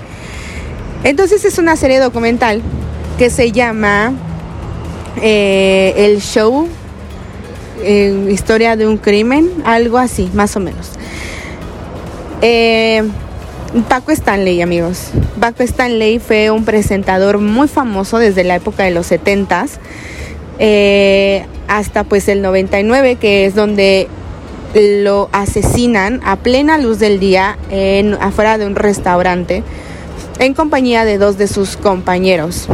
Entonces es una serie documental que se llama eh, El Show historia de un crimen, algo así, más o menos. Eh, Paco Stanley, amigos. Paco Stanley fue un presentador muy famoso desde la época de los 70s eh, hasta pues el 99, que es donde lo asesinan a plena luz del día en, afuera de un restaurante en compañía de dos de sus compañeros.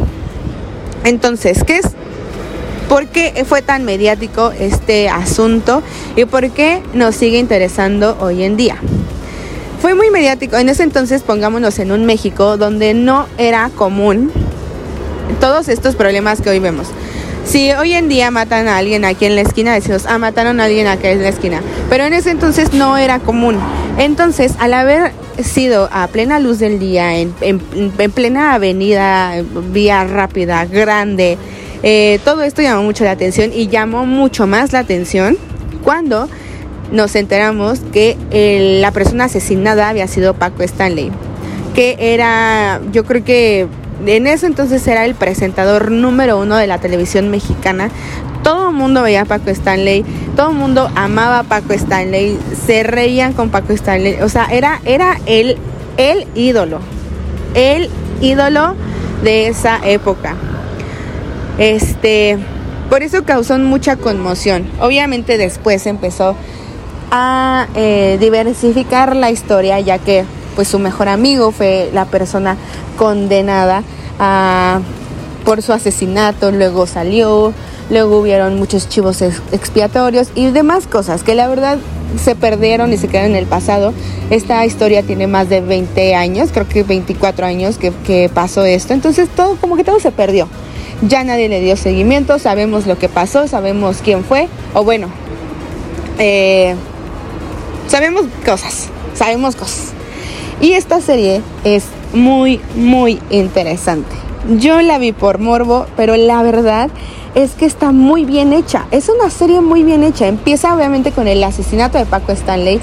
Entonces, ¿qué es? ¿Por qué fue tan mediático este asunto y por qué nos sigue interesando hoy en día? Fue muy mediático. En ese entonces, pongámonos en un México donde no era común todos estos problemas que hoy vemos. Si hoy en día matan a alguien aquí en la esquina, decimos, ah, mataron a alguien aquí en la esquina. Pero en ese entonces no era común. Entonces, al haber sido a plena luz del día, en, plena avenida, vía rápida, grande, eh, todo esto llamó mucho la atención y llamó mucho más la atención cuando nos enteramos que la persona asesinada había sido Paco Stanley, que era, yo creo que en ese entonces era el presentador número uno de la televisión mexicana. Todo el mundo veía a Paco Stanley, todo el mundo amaba a Paco Stanley, se reían con Paco Stanley, o sea, era, era el, el ídolo, el ídolo de esa época. Este, por eso causó mucha conmoción. Obviamente después empezó a eh, diversificar la historia, ya que pues su mejor amigo fue la persona condenada por su asesinato, luego salió, luego hubieron muchos chivos expiatorios y demás cosas que la verdad se perdieron y se quedaron en el pasado. Esta historia tiene más de 20 años, creo que 24 años que, pasó esto, entonces todo como que todo se perdió. Ya nadie le dio seguimiento, sabemos lo que pasó, sabemos quién fue, o bueno, eh, sabemos cosas, sabemos cosas. Y esta serie es muy, muy interesante. Yo la vi por morbo, pero la verdad es que está muy bien hecha. Es una serie muy bien hecha. Empieza obviamente con el asesinato de Paco Stanley.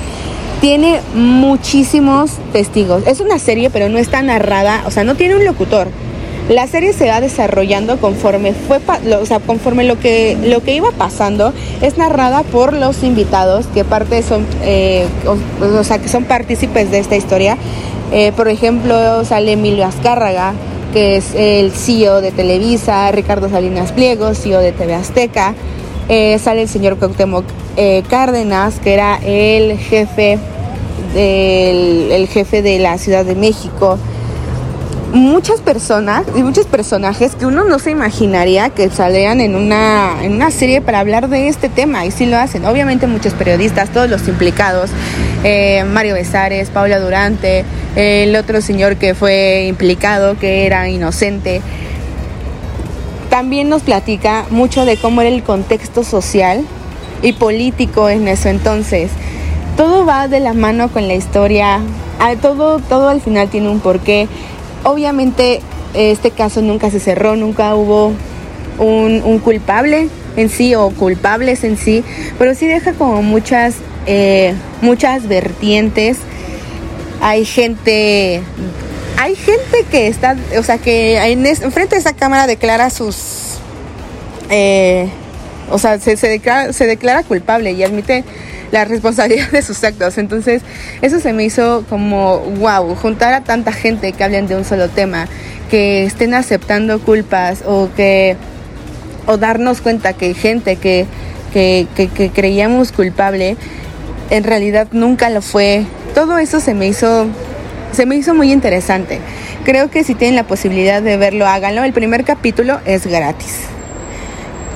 Tiene muchísimos testigos. Es una serie, pero no está narrada, o sea, no tiene un locutor. La serie se va desarrollando conforme fue, o sea, conforme lo que lo que iba pasando es narrada por los invitados que parte son, eh, o, sea, que son partícipes de esta historia. Eh, por ejemplo, sale Emilio Azcárraga, que es el CEO de Televisa, Ricardo Salinas Pliego, CEO de TV Azteca. Eh, sale el señor Cuauhtémoc Cárdenas, que era el jefe del el jefe de la Ciudad de México muchas personas y muchos personajes que uno no se imaginaría que salieran en una, en una serie para hablar de este tema y sí lo hacen. Obviamente muchos periodistas, todos los implicados, eh, Mario Besares, Paula Durante, el otro señor que fue implicado, que era inocente. También nos platica mucho de cómo era el contexto social y político en eso entonces. Todo va de la mano con la historia, todo, todo al final tiene un porqué Obviamente este caso nunca se cerró, nunca hubo un, culpable en sí o culpables en sí, pero sí deja como muchas, eh, muchas vertientes. Hay gente, hay gente que está, o sea, que en frente de esa cámara declara sus, eh, o sea, se, declara culpable y admite la responsabilidad de sus actos. Entonces, eso se me hizo como, wow, juntar a tanta gente que hablen de un solo tema, que estén aceptando culpas o que, o darnos cuenta que gente que, que, que, creíamos culpable, en realidad nunca lo fue. Todo eso se me hizo, se me hizo muy interesante. Creo que si tienen la posibilidad de verlo, háganlo. El primer capítulo es gratis.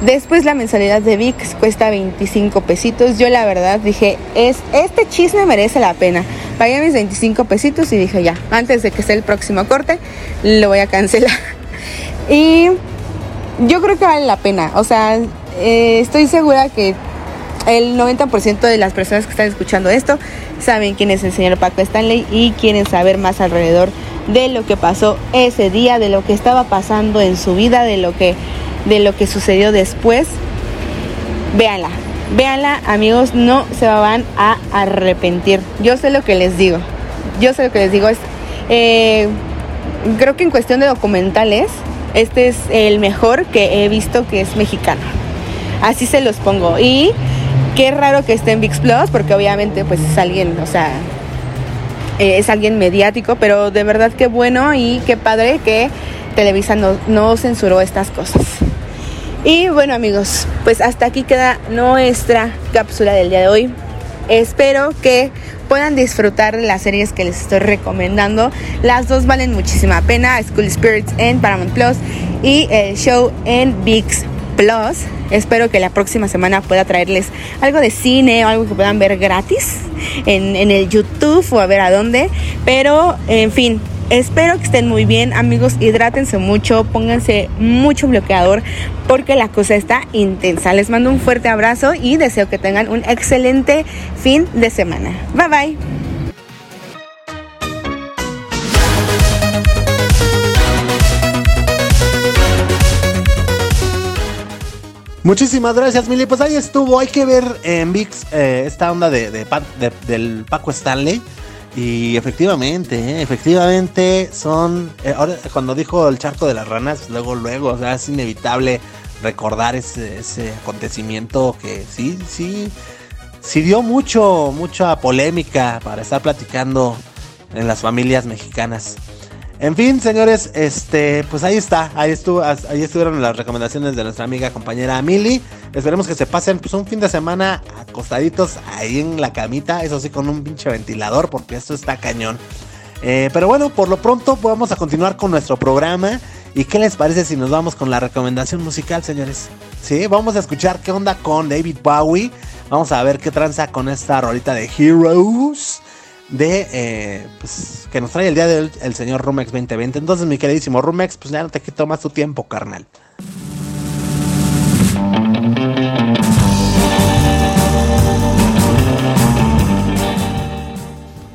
Después la mensualidad de VIX cuesta 25 pesitos. Yo la verdad dije, es, este chisme merece la pena. Pagué mis 25 pesitos y dije, ya, antes de que sea el próximo corte, lo voy a cancelar. Y yo creo que vale la pena. O sea, eh, estoy segura que el 90% de las personas que están escuchando esto saben quién es el señor Paco Stanley y quieren saber más alrededor de lo que pasó ese día, de lo que estaba pasando en su vida, de lo que de lo que sucedió después, véanla. Véanla, amigos, no se van a arrepentir. Yo sé lo que les digo. Yo sé lo que les digo. Es, eh, creo que en cuestión de documentales, este es el mejor que he visto que es mexicano. Así se los pongo. Y qué raro que esté en VIX Plus, porque obviamente pues es alguien, o sea, eh, es alguien mediático, pero de verdad qué bueno y qué padre que Televisa no, no censuró estas cosas. Y bueno amigos, pues hasta aquí queda nuestra cápsula del día de hoy. espero que puedan disfrutar de las series que les estoy recomendando. Las dos valen muchísima pena, School Spirits en Paramount Plus y el show en VIX Plus. Espero que la próxima semana pueda traerles algo de cine o algo que puedan ver gratis en, en el YouTube o a ver a dónde. Pero, en fin, Espero que estén muy bien, amigos. Hidrátense mucho, pónganse mucho bloqueador porque la cosa está intensa. Les mando un fuerte abrazo y deseo que tengan un excelente fin de semana. Bye bye. Muchísimas gracias, Mili. Pues ahí estuvo. Hay que ver en VIX eh, esta onda de, del Paco Stanley. Y efectivamente, ¿eh? efectivamente son. Eh, ahora, cuando dijo el charco de las ranas, luego, luego, o sea, es inevitable recordar ese, ese acontecimiento que sí, sí, sí dio mucho, mucha polémica para estar platicando en las familias mexicanas. En fin, señores, este, pues ahí está, ahí estuvo, ahí estuvieron las recomendaciones de nuestra amiga compañera Mili. Esperemos que se pasen pues un fin de semana acostaditos ahí en la camita, eso sí con un pinche ventilador porque esto está cañón. Eh, pero bueno, por lo pronto vamos a continuar con nuestro programa. ¿Y qué les parece si nos vamos con la recomendación musical, señores? Sí, vamos a escuchar qué onda con David Bowie. Vamos a ver qué tranza con esta rolita de Heroes de eh, pues, que nos trae el día del el señor Rumex 2020. Entonces, mi queridísimo Rumex, pues ya no te quito más tu tiempo, carnal.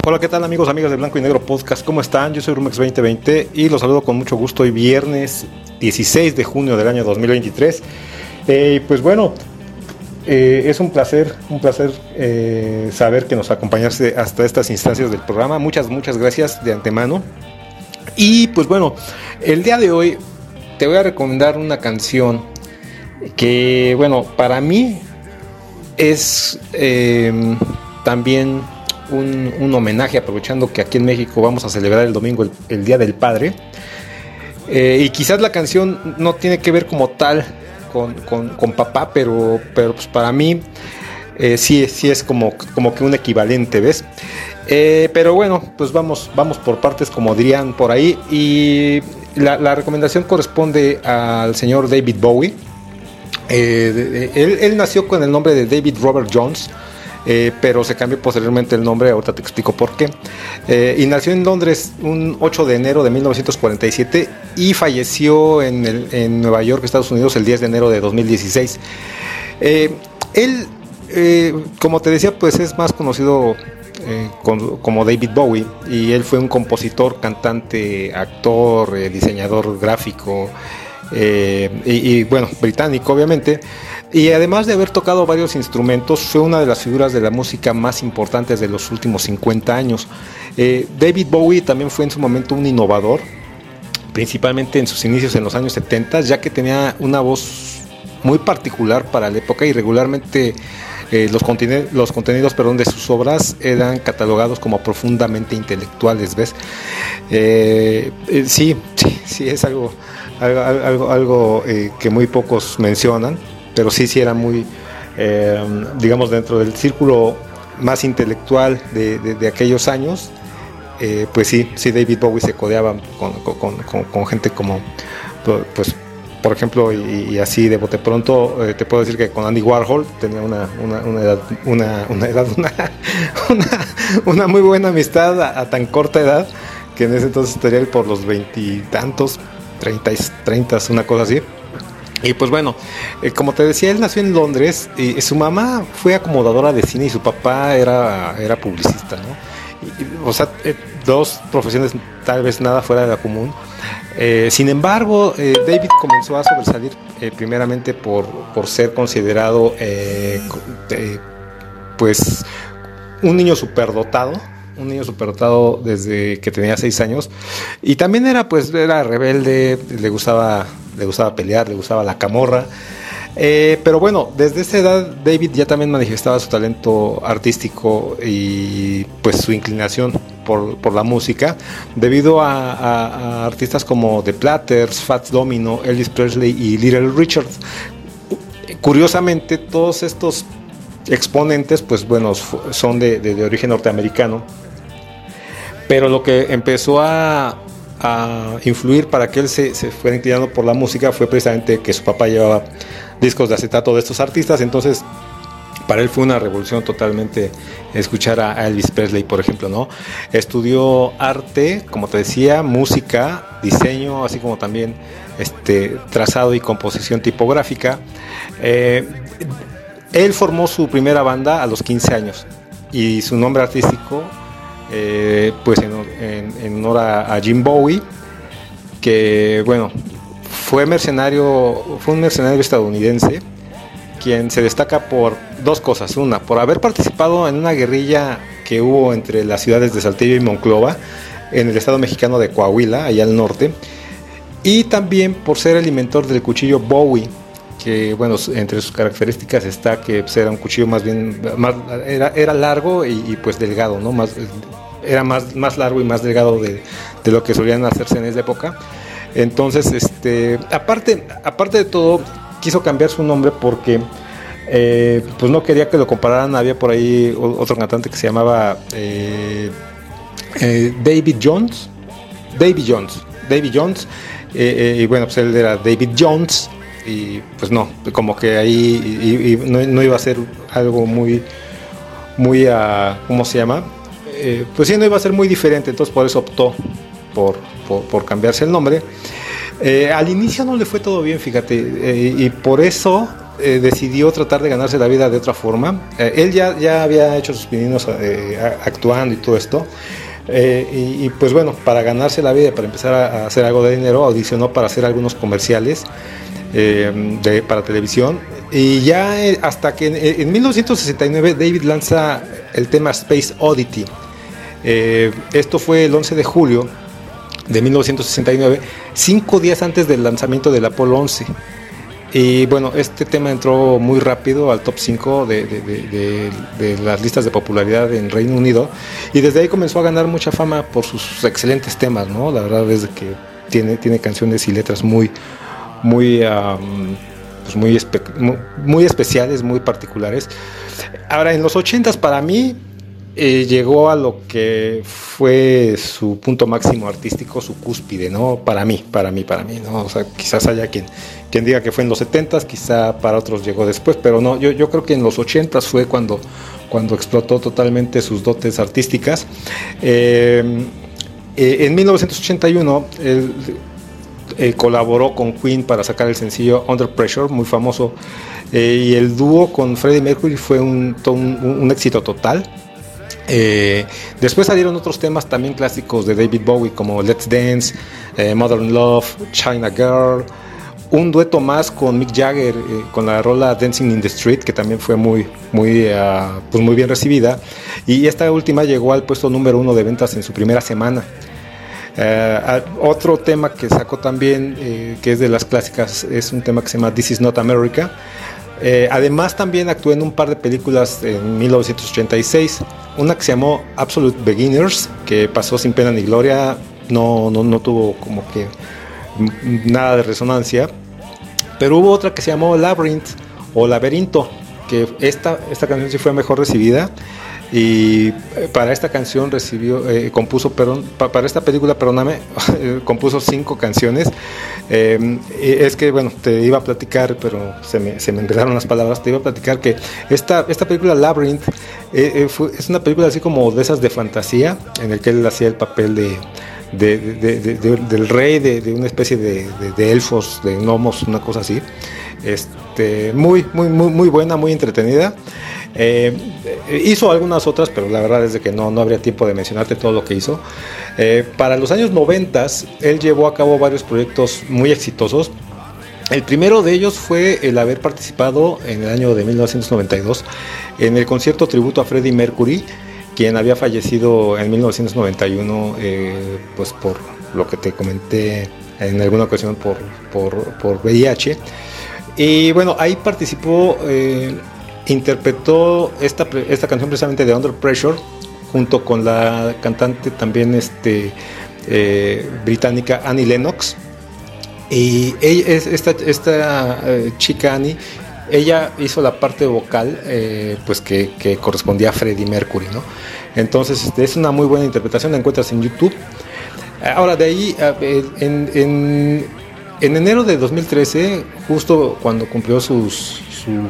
Hola, ¿qué tal amigos, amigas de Blanco y Negro Podcast? ¿Cómo están? Yo soy Rumex 2020 y los saludo con mucho gusto hoy viernes 16 de junio del año 2023. Eh, pues bueno, eh, es un placer, un placer eh, saber que nos acompañaste hasta estas instancias del programa. Muchas, muchas gracias de antemano. Y pues bueno, el día de hoy te voy a recomendar una canción que, bueno, para mí es em, también un, homenaje, aprovechando que aquí en México vamos a celebrar el domingo el, Día del Padre. Eh, y quizás la canción no tiene que ver como tal con, papá, pero, pero pues para mí eh, sí, sí es como, como que un equivalente, ¿ves? Eh, pero bueno, pues vamos, vamos por partes, como dirían por ahí. Y la, recomendación corresponde al señor David Bowie. Eh, él, nació con el nombre de David Robert Jones. Eh, pero se cambió posteriormente el nombre, ahorita te explico por qué. Eh, y nació en Londres un 8 de enero de 1947 y falleció en, Nueva York, Estados Unidos, el 10 de enero de 2016. Eh, él, como te decía, pues es más conocido como David Bowie y él fue un compositor, cantante, actor, diseñador gráfico y, bueno, británico obviamente. Y además de haber tocado varios instrumentos, fue una de las figuras de la música más importantes de los últimos 50 años. Eh, David Bowie también fue en su momento un innovador, principalmente en sus inicios en los años 70, ya que tenía una voz muy particular para la época y regularmente eh, los, contenidos perdón, de sus obras eran catalogados como profundamente intelectuales, ¿ves? Eh, sí, sí, sí, es algo, algo, algo que muy pocos mencionan pero sí, sí era muy, eh, digamos, dentro del círculo más intelectual de, aquellos años, eh, pues sí, sí David Bowie se codeaba con, gente como, pues, por ejemplo, y, así de bote pronto, eh, te puedo decir que con Andy Warhol tenía una, edad, una, edad, una, muy buena amistad a, tan corta edad, que en ese entonces estaría por los veintitantos, treinta, treinta, una cosa así. Y pues bueno, eh, como te decía, él nació en Londres y su mamá fue acomodadora de cine y su papá era, era publicista, ¿no? o sea, eh, dos profesiones tal vez nada fuera de la común. Eh, sin embargo, David comenzó a sobresalir primeramente por, por, ser considerado pues un niño superdotado un niño superdotado desde que tenía seis años y también era pues era rebelde le gustaba le gustaba pelear, le gustaba la camorra. Eh, pero bueno, desde esa edad David ya también manifestaba su talento artístico y pues su inclinación por, la música, debido a, artistas como The Platters, Fats Domino, Elvis Presley y Little Richard. Curiosamente, todos estos exponentes, pues bueno, son de, de, origen norteamericano. Pero lo que empezó a, a influir para que él se, se, fuera inclinando por la música fue precisamente que su papá llevaba discos de acetato de estos artistas. Entonces, para él fue una revolución totalmente escuchar a Elvis Presley, por ejemplo, ¿no? Estudió arte, como te decía, música, diseño, así como también este, trazado y composición tipográfica. Eh, él formó su primera banda a los 15 años y su nombre artístico, eh, pues en, honor a, Jim Bowie, que bueno, fue mercenario, fue un mercenario estadounidense quien se destaca por dos cosas. Una, por haber participado en una guerrilla que hubo entre las ciudades de Saltillo y Monclova, en el estado mexicano de Coahuila, allá al norte. Y también por ser el inventor del cuchillo Bowie, que bueno, entre sus características está que pues, era un cuchillo más bien, era, era largo y, pues delgado, ¿no? Más, era más, más largo y más delgado de, de, lo que solían hacerse en esa época. Entonces, este, aparte, aparte de todo, quiso cambiar su nombre porque eh, pues no quería que lo compararan. Había por ahí otro cantante que se llamaba eh, eh, David Jones. David Jones. David Jones. y bueno, pues él era David Jones y pues no, como que ahí no, iba a ser algo muy, muy, uh, ¿cómo se llama? Eh, pues sí, no iba a ser muy diferente, entonces por eso optó por, por, cambiarse el nombre. Eh, al inicio no le fue todo bien, fíjate, eh, y por eso decidió tratar de ganarse la vida de otra forma. él ya, ya había hecho sus pininos actuando y todo esto. y, pues bueno, para ganarse la vida, para empezar a hacer algo de dinero, audicionó para hacer algunos comerciales eh, de, para televisión. Y ya eh, hasta que en, 1969 David lanza el tema Space Oddity. Eh, esto fue el 11 de julio de 1969, cinco días antes del lanzamiento del Apolo 11. Y bueno, este tema entró muy rápido al top 5 de, de, las listas de popularidad en Reino Unido y desde ahí comenzó a ganar mucha fama por sus excelentes temas, ¿no? La verdad es que tiene, tiene canciones y letras muy, muy, pues muy, muy, especiales, muy particulares. Ahora, en los 80 para mí eh, llegó a lo que fue su punto máximo artístico, su cúspide, ¿no? Para mí, para mí, para mí, ¿no? O sea, quizás haya quien, quien diga que fue en los 70 quizá para otros llegó después, pero no, yo, yo creo que en los 80 fue cuando, cuando explotó totalmente sus dotes artísticas. Eh, eh, en 1981, el, eh, colaboró con Queen para sacar el sencillo Under Pressure, muy famoso. Eh, y el dúo con Freddie Mercury fue un, éxito total. Eh, después salieron otros temas también clásicos de David Bowie como Let's Dance, Modern Love, China Girl, un dueto más con Mick Jagger con la rola Dancing in the Street que también fue muy muy pues muy bien recibida y esta última llegó al puesto número uno de ventas en su primera semana. Eh, otro tema que sacó también, eh, que es de las clásicas, es un tema que se llama This Is Not America. Eh, además también actuó en un par de películas en 1986, una que se llamó Absolute Beginners, que pasó sin pena ni gloria, no, no, no tuvo como que nada de resonancia, pero hubo otra que se llamó Labyrinth o Laberinto, que esta, esta canción sí fue mejor recibida y eh, para esta canción recibió, eh, compuso, perdón, para esta película, perdóname, compuso cinco canciones. Eh, es que, bueno, te iba a platicar, pero se me, se me las palabras, te iba a platicar que esta, esta película Labyrinth es una película así como de esas de fantasía, en el que él hacía el papel de, del rey de, una especie de, elfos, de gnomos, una cosa así. Este, muy, muy, muy, muy buena, muy entretenida. Eh, hizo algunas otras, pero la verdad es de que no, no habría tiempo de mencionarte todo lo que hizo. Eh, para los años 90, él llevó a cabo varios proyectos muy exitosos. El primero de ellos fue el haber participado en el año de 1992 en el concierto tributo a Freddie Mercury, quien había fallecido en 1991 eh, pues por lo que te comenté en alguna ocasión por, por, por VIH. Y bueno, ahí participó interpretó esta, esta canción precisamente de Under Pressure junto con la cantante también este, eh, británica Annie Lennox. Y ella, esta, esta eh, chica Annie ella hizo la parte vocal, pues que, correspondía a Freddie Mercury, ¿no? Entonces, este, es una muy buena interpretación, la encuentras en YouTube. Ahora, de ahí, en, enero de 2013, justo cuando cumplió su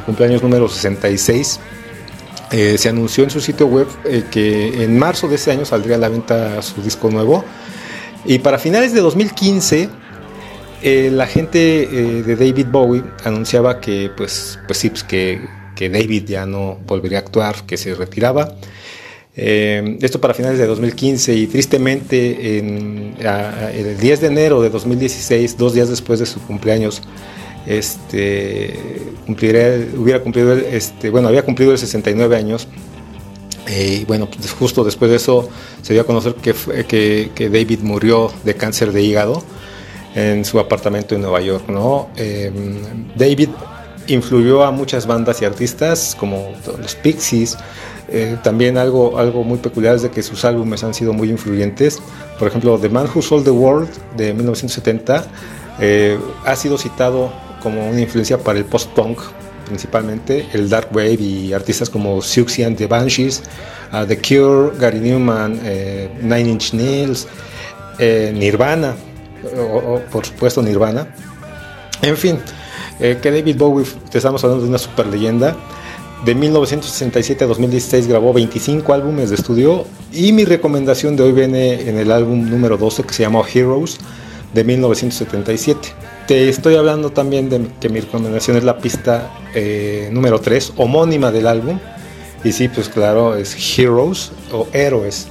cumpleaños número 66, eh, se anunció en su sitio web eh, que en marzo de ese año saldría a la venta su disco nuevo. Y para finales de 2015, eh, la gente de David Bowie anunciaba que, pues, pues sí, pues que, que David ya no volvería a actuar, que se retiraba. esto para finales de 2015 y tristemente en, el 10 de enero de 2016, dos días después de su cumpleaños, este, hubiera cumplido, este, bueno, había cumplido el 69 años. Eh, y bueno, pues justo después de eso se dio a conocer que, que, David murió de cáncer de hígado en su apartamento en Nueva York. ¿no? Em, David influyó a muchas bandas y artistas como los Pixies. Eh, también algo, algo muy peculiar es de que sus álbumes han sido muy influyentes. Por ejemplo, The Man Who Sold the World de 1970 eh, ha sido citado como una influencia para el post-punk principalmente, el dark wave y artistas como Siouxsie and the Banshees, uh, The Cure, Gary Newman, eh, Nine Inch Nails, eh, Nirvana, o, por supuesto Nirvana. En fin, eh, que David Bowie, te estamos hablando de una super leyenda. De 1967 a 2016 grabó 25 álbumes de estudio y mi recomendación de hoy viene en el álbum número 12 que se llama Heroes de 1977. Te estoy hablando también de que mi recomendación es la pista eh, número 3, homónima del álbum. Y sí, pues claro, es Heroes o Héroes.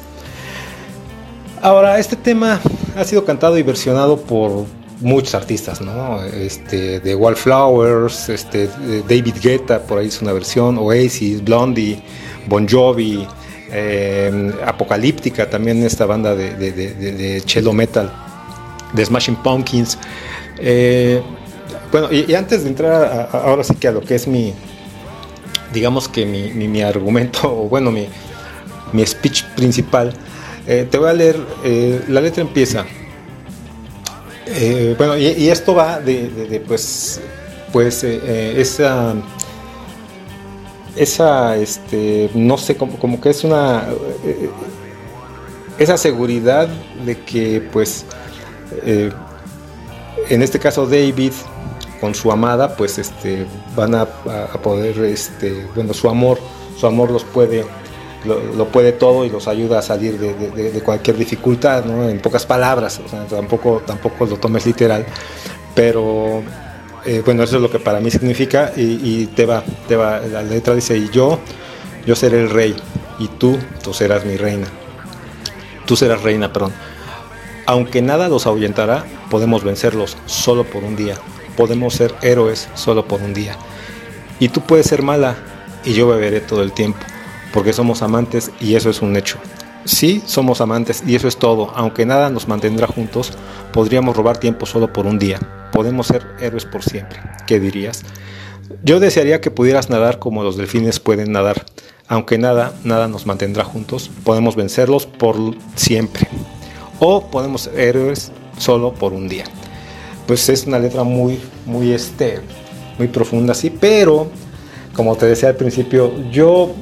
Ahora, este tema ha sido cantado y versionado por muchos artistas, ¿no? Este, de Wallflowers, este, David Guetta, por ahí es una versión, Oasis, Blondie, Bon Jovi, eh, Apocalíptica, también esta banda de, de, cello metal, de Smashing Pumpkins. Eh, bueno, y, antes de entrar ahora sí que a lo que es mi, digamos que mi, argumento, o bueno, mi, mi speech principal, eh, te voy a leer, eh, la letra empieza. bueno, y, esto va de, pues, pues esa, esa, este, no sé, como, como que es una, esa seguridad de que, pues, en este caso David con su amada, pues este, van a, poder, este, bueno, su amor, su amor los puede, lo, puede todo y los ayuda a salir de, cualquier dificultad, ¿no? En pocas palabras, tampoco, tampoco lo tomes literal, pero eh, bueno, eso es lo que para mí significa y, te va, te va, la letra dice, y yo, yo seré el rey y tú, tú serás mi reina, tú serás reina, perdón. Aunque nada los ahuyentará, podemos vencerlos solo por un día. Podemos ser héroes solo por un día. Y tú puedes ser mala y yo beberé todo el tiempo, porque somos amantes y eso es un hecho. Sí, somos amantes y eso es todo. Aunque nada nos mantendrá juntos, podríamos robar tiempo solo por un día. Podemos ser héroes por siempre. ¿Qué dirías? Yo desearía que pudieras nadar como los delfines pueden nadar. Aunque nada, nada nos mantendrá juntos, podemos vencerlos por siempre o podemos ser héroes solo por un día. Pues es una letra muy, muy, este, muy profunda, sí, pero como te decía al principio, yo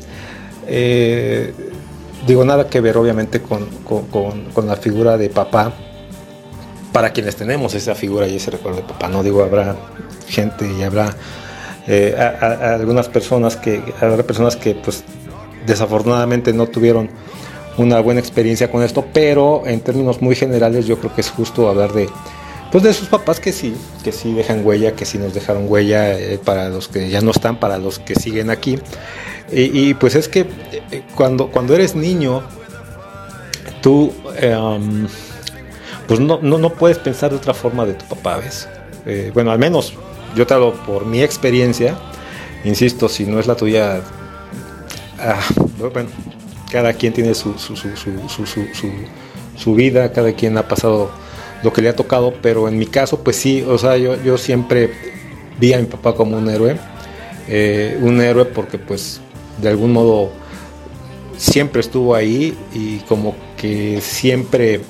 eh, digo nada que ver obviamente con, con, la figura de papá, para quienes tenemos esa figura y ese recuerdo de papá, no digo, habrá gente y habrá eh, algunas personas que, habrá personas que pues desafortunadamente no tuvieron una buena experiencia con esto, pero en términos muy generales yo creo que es justo hablar de pues de sus papás que sí, que sí dejan huella, que sí nos dejaron huella eh, para los que ya no están, para los que siguen aquí. Y, pues es que eh, cuando, cuando eres niño, tú em, pues no, no, puedes pensar de otra forma de tu papá, ¿ves? Eh, bueno, al menos yo te hablo por mi experiencia, insisto, si no es la tuya, ah, bueno, cada quien tiene su, su, vida, cada quien ha pasado lo que le ha tocado, pero en mi caso, pues sí, o sea, yo, yo siempre vi a mi papá como un héroe, eh, un héroe porque pues de algún modo siempre estuvo ahí y como que siempre,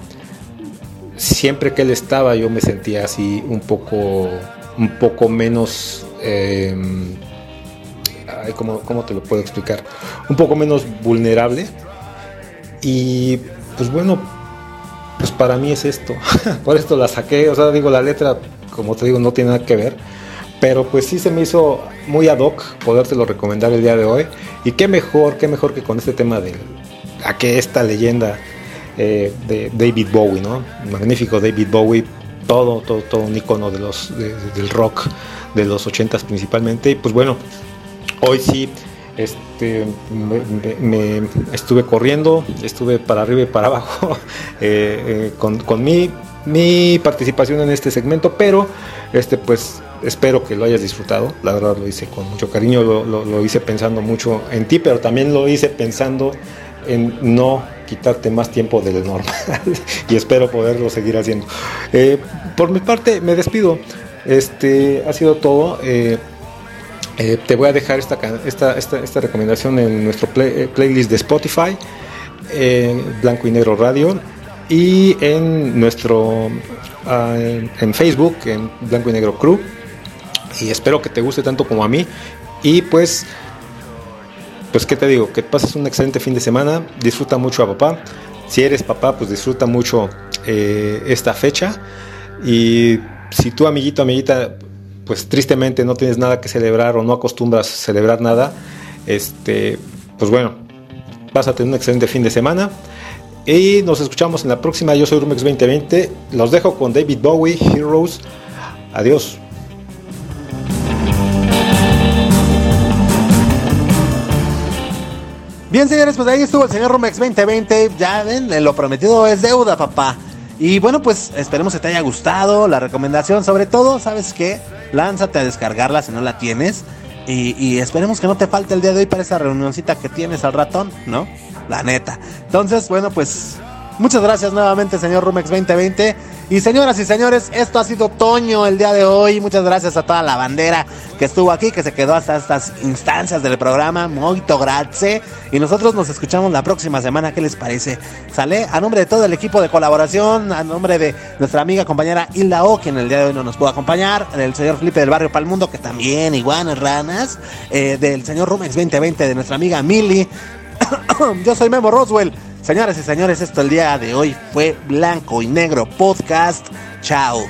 siempre que él estaba yo me sentía así un poco, un poco menos... Em, ¿cómo, ¿cómo te lo puedo explicar? Un poco menos vulnerable. Y pues bueno, para mí es esto. Por esto la saqué, o sea, digo, la letra, como te digo, no tiene nada que ver. Pero pues sí se me hizo muy ad hoc podértelo recomendar el día de hoy. Y qué mejor, qué mejor que con este tema de a que esta leyenda eh, de David Bowie, ¿no? Magnífico David Bowie, todo, todo, todo un icono de los, del rock de los ochentas principalmente. Y pues bueno, hoy sí este, me, estuve corriendo, estuve para arriba y para abajo eh, eh, con, con mi, mi, participación en este segmento, pero este, pues espero que lo hayas disfrutado. La verdad lo hice con mucho cariño, lo, lo, hice pensando mucho en ti, pero también lo hice pensando en no quitarte más tiempo de lo normal y espero poderlo seguir haciendo. Eh, por mi parte, me despido. Este ha sido todo. Eh, te voy a dejar esta, esta, esta, recomendación en nuestro playlist de Spotify, Blanco y Negro Radio, y en nuestro ah, en Facebook, en Blanco y Negro Crew. Y espero que te guste tanto como a mí. Y pues pues qué te digo, que pases un excelente fin de semana, disfruta mucho a papá. Si eres papá, pues disfruta mucho eh, esta fecha. Y si tú, amiguito, amiguita, pues tristemente no tienes nada que celebrar o no acostumbras a celebrar nada, este, pues bueno, pásate un excelente fin de semana. Y nos escuchamos en la próxima. Yo soy Rumex 2020. Los dejo con David Bowie, Heroes. Adiós. Bien, señores, pues ahí estuvo el señor Rumex 2020. Ya ven, lo prometido es deuda, papá. Y bueno, pues esperemos que te haya gustado la recomendación. Sobre todo, ¿sabes qué? Lánzate a descargarla si no la tienes. Y, esperemos que no te falte el día de hoy para esa reunioncita que tienes al ratón, ¿no? La neta. Entonces, bueno, pues muchas gracias nuevamente, señor Rumex 2020. Y señoras y señores, esto ha sido Toño el día de hoy. Muchas gracias a toda la bandera que estuvo aquí, que se quedó hasta estas instancias del programa. Muito grazie. Y nosotros nos escuchamos la próxima semana. ¿Qué les parece? Sale a nombre de todo el equipo de colaboración, a nombre de nuestra amiga compañera Hilda O, quien el día de hoy no nos pudo acompañar, del señor Felipe del Barrio Palmundo, que también iguanas ranas, eh, del señor Rumex 2020, de nuestra amiga Mili. Yo soy Memo Roswell. Señoras y señores, esto el día de hoy fue Blanco y Negro Podcast. Chao.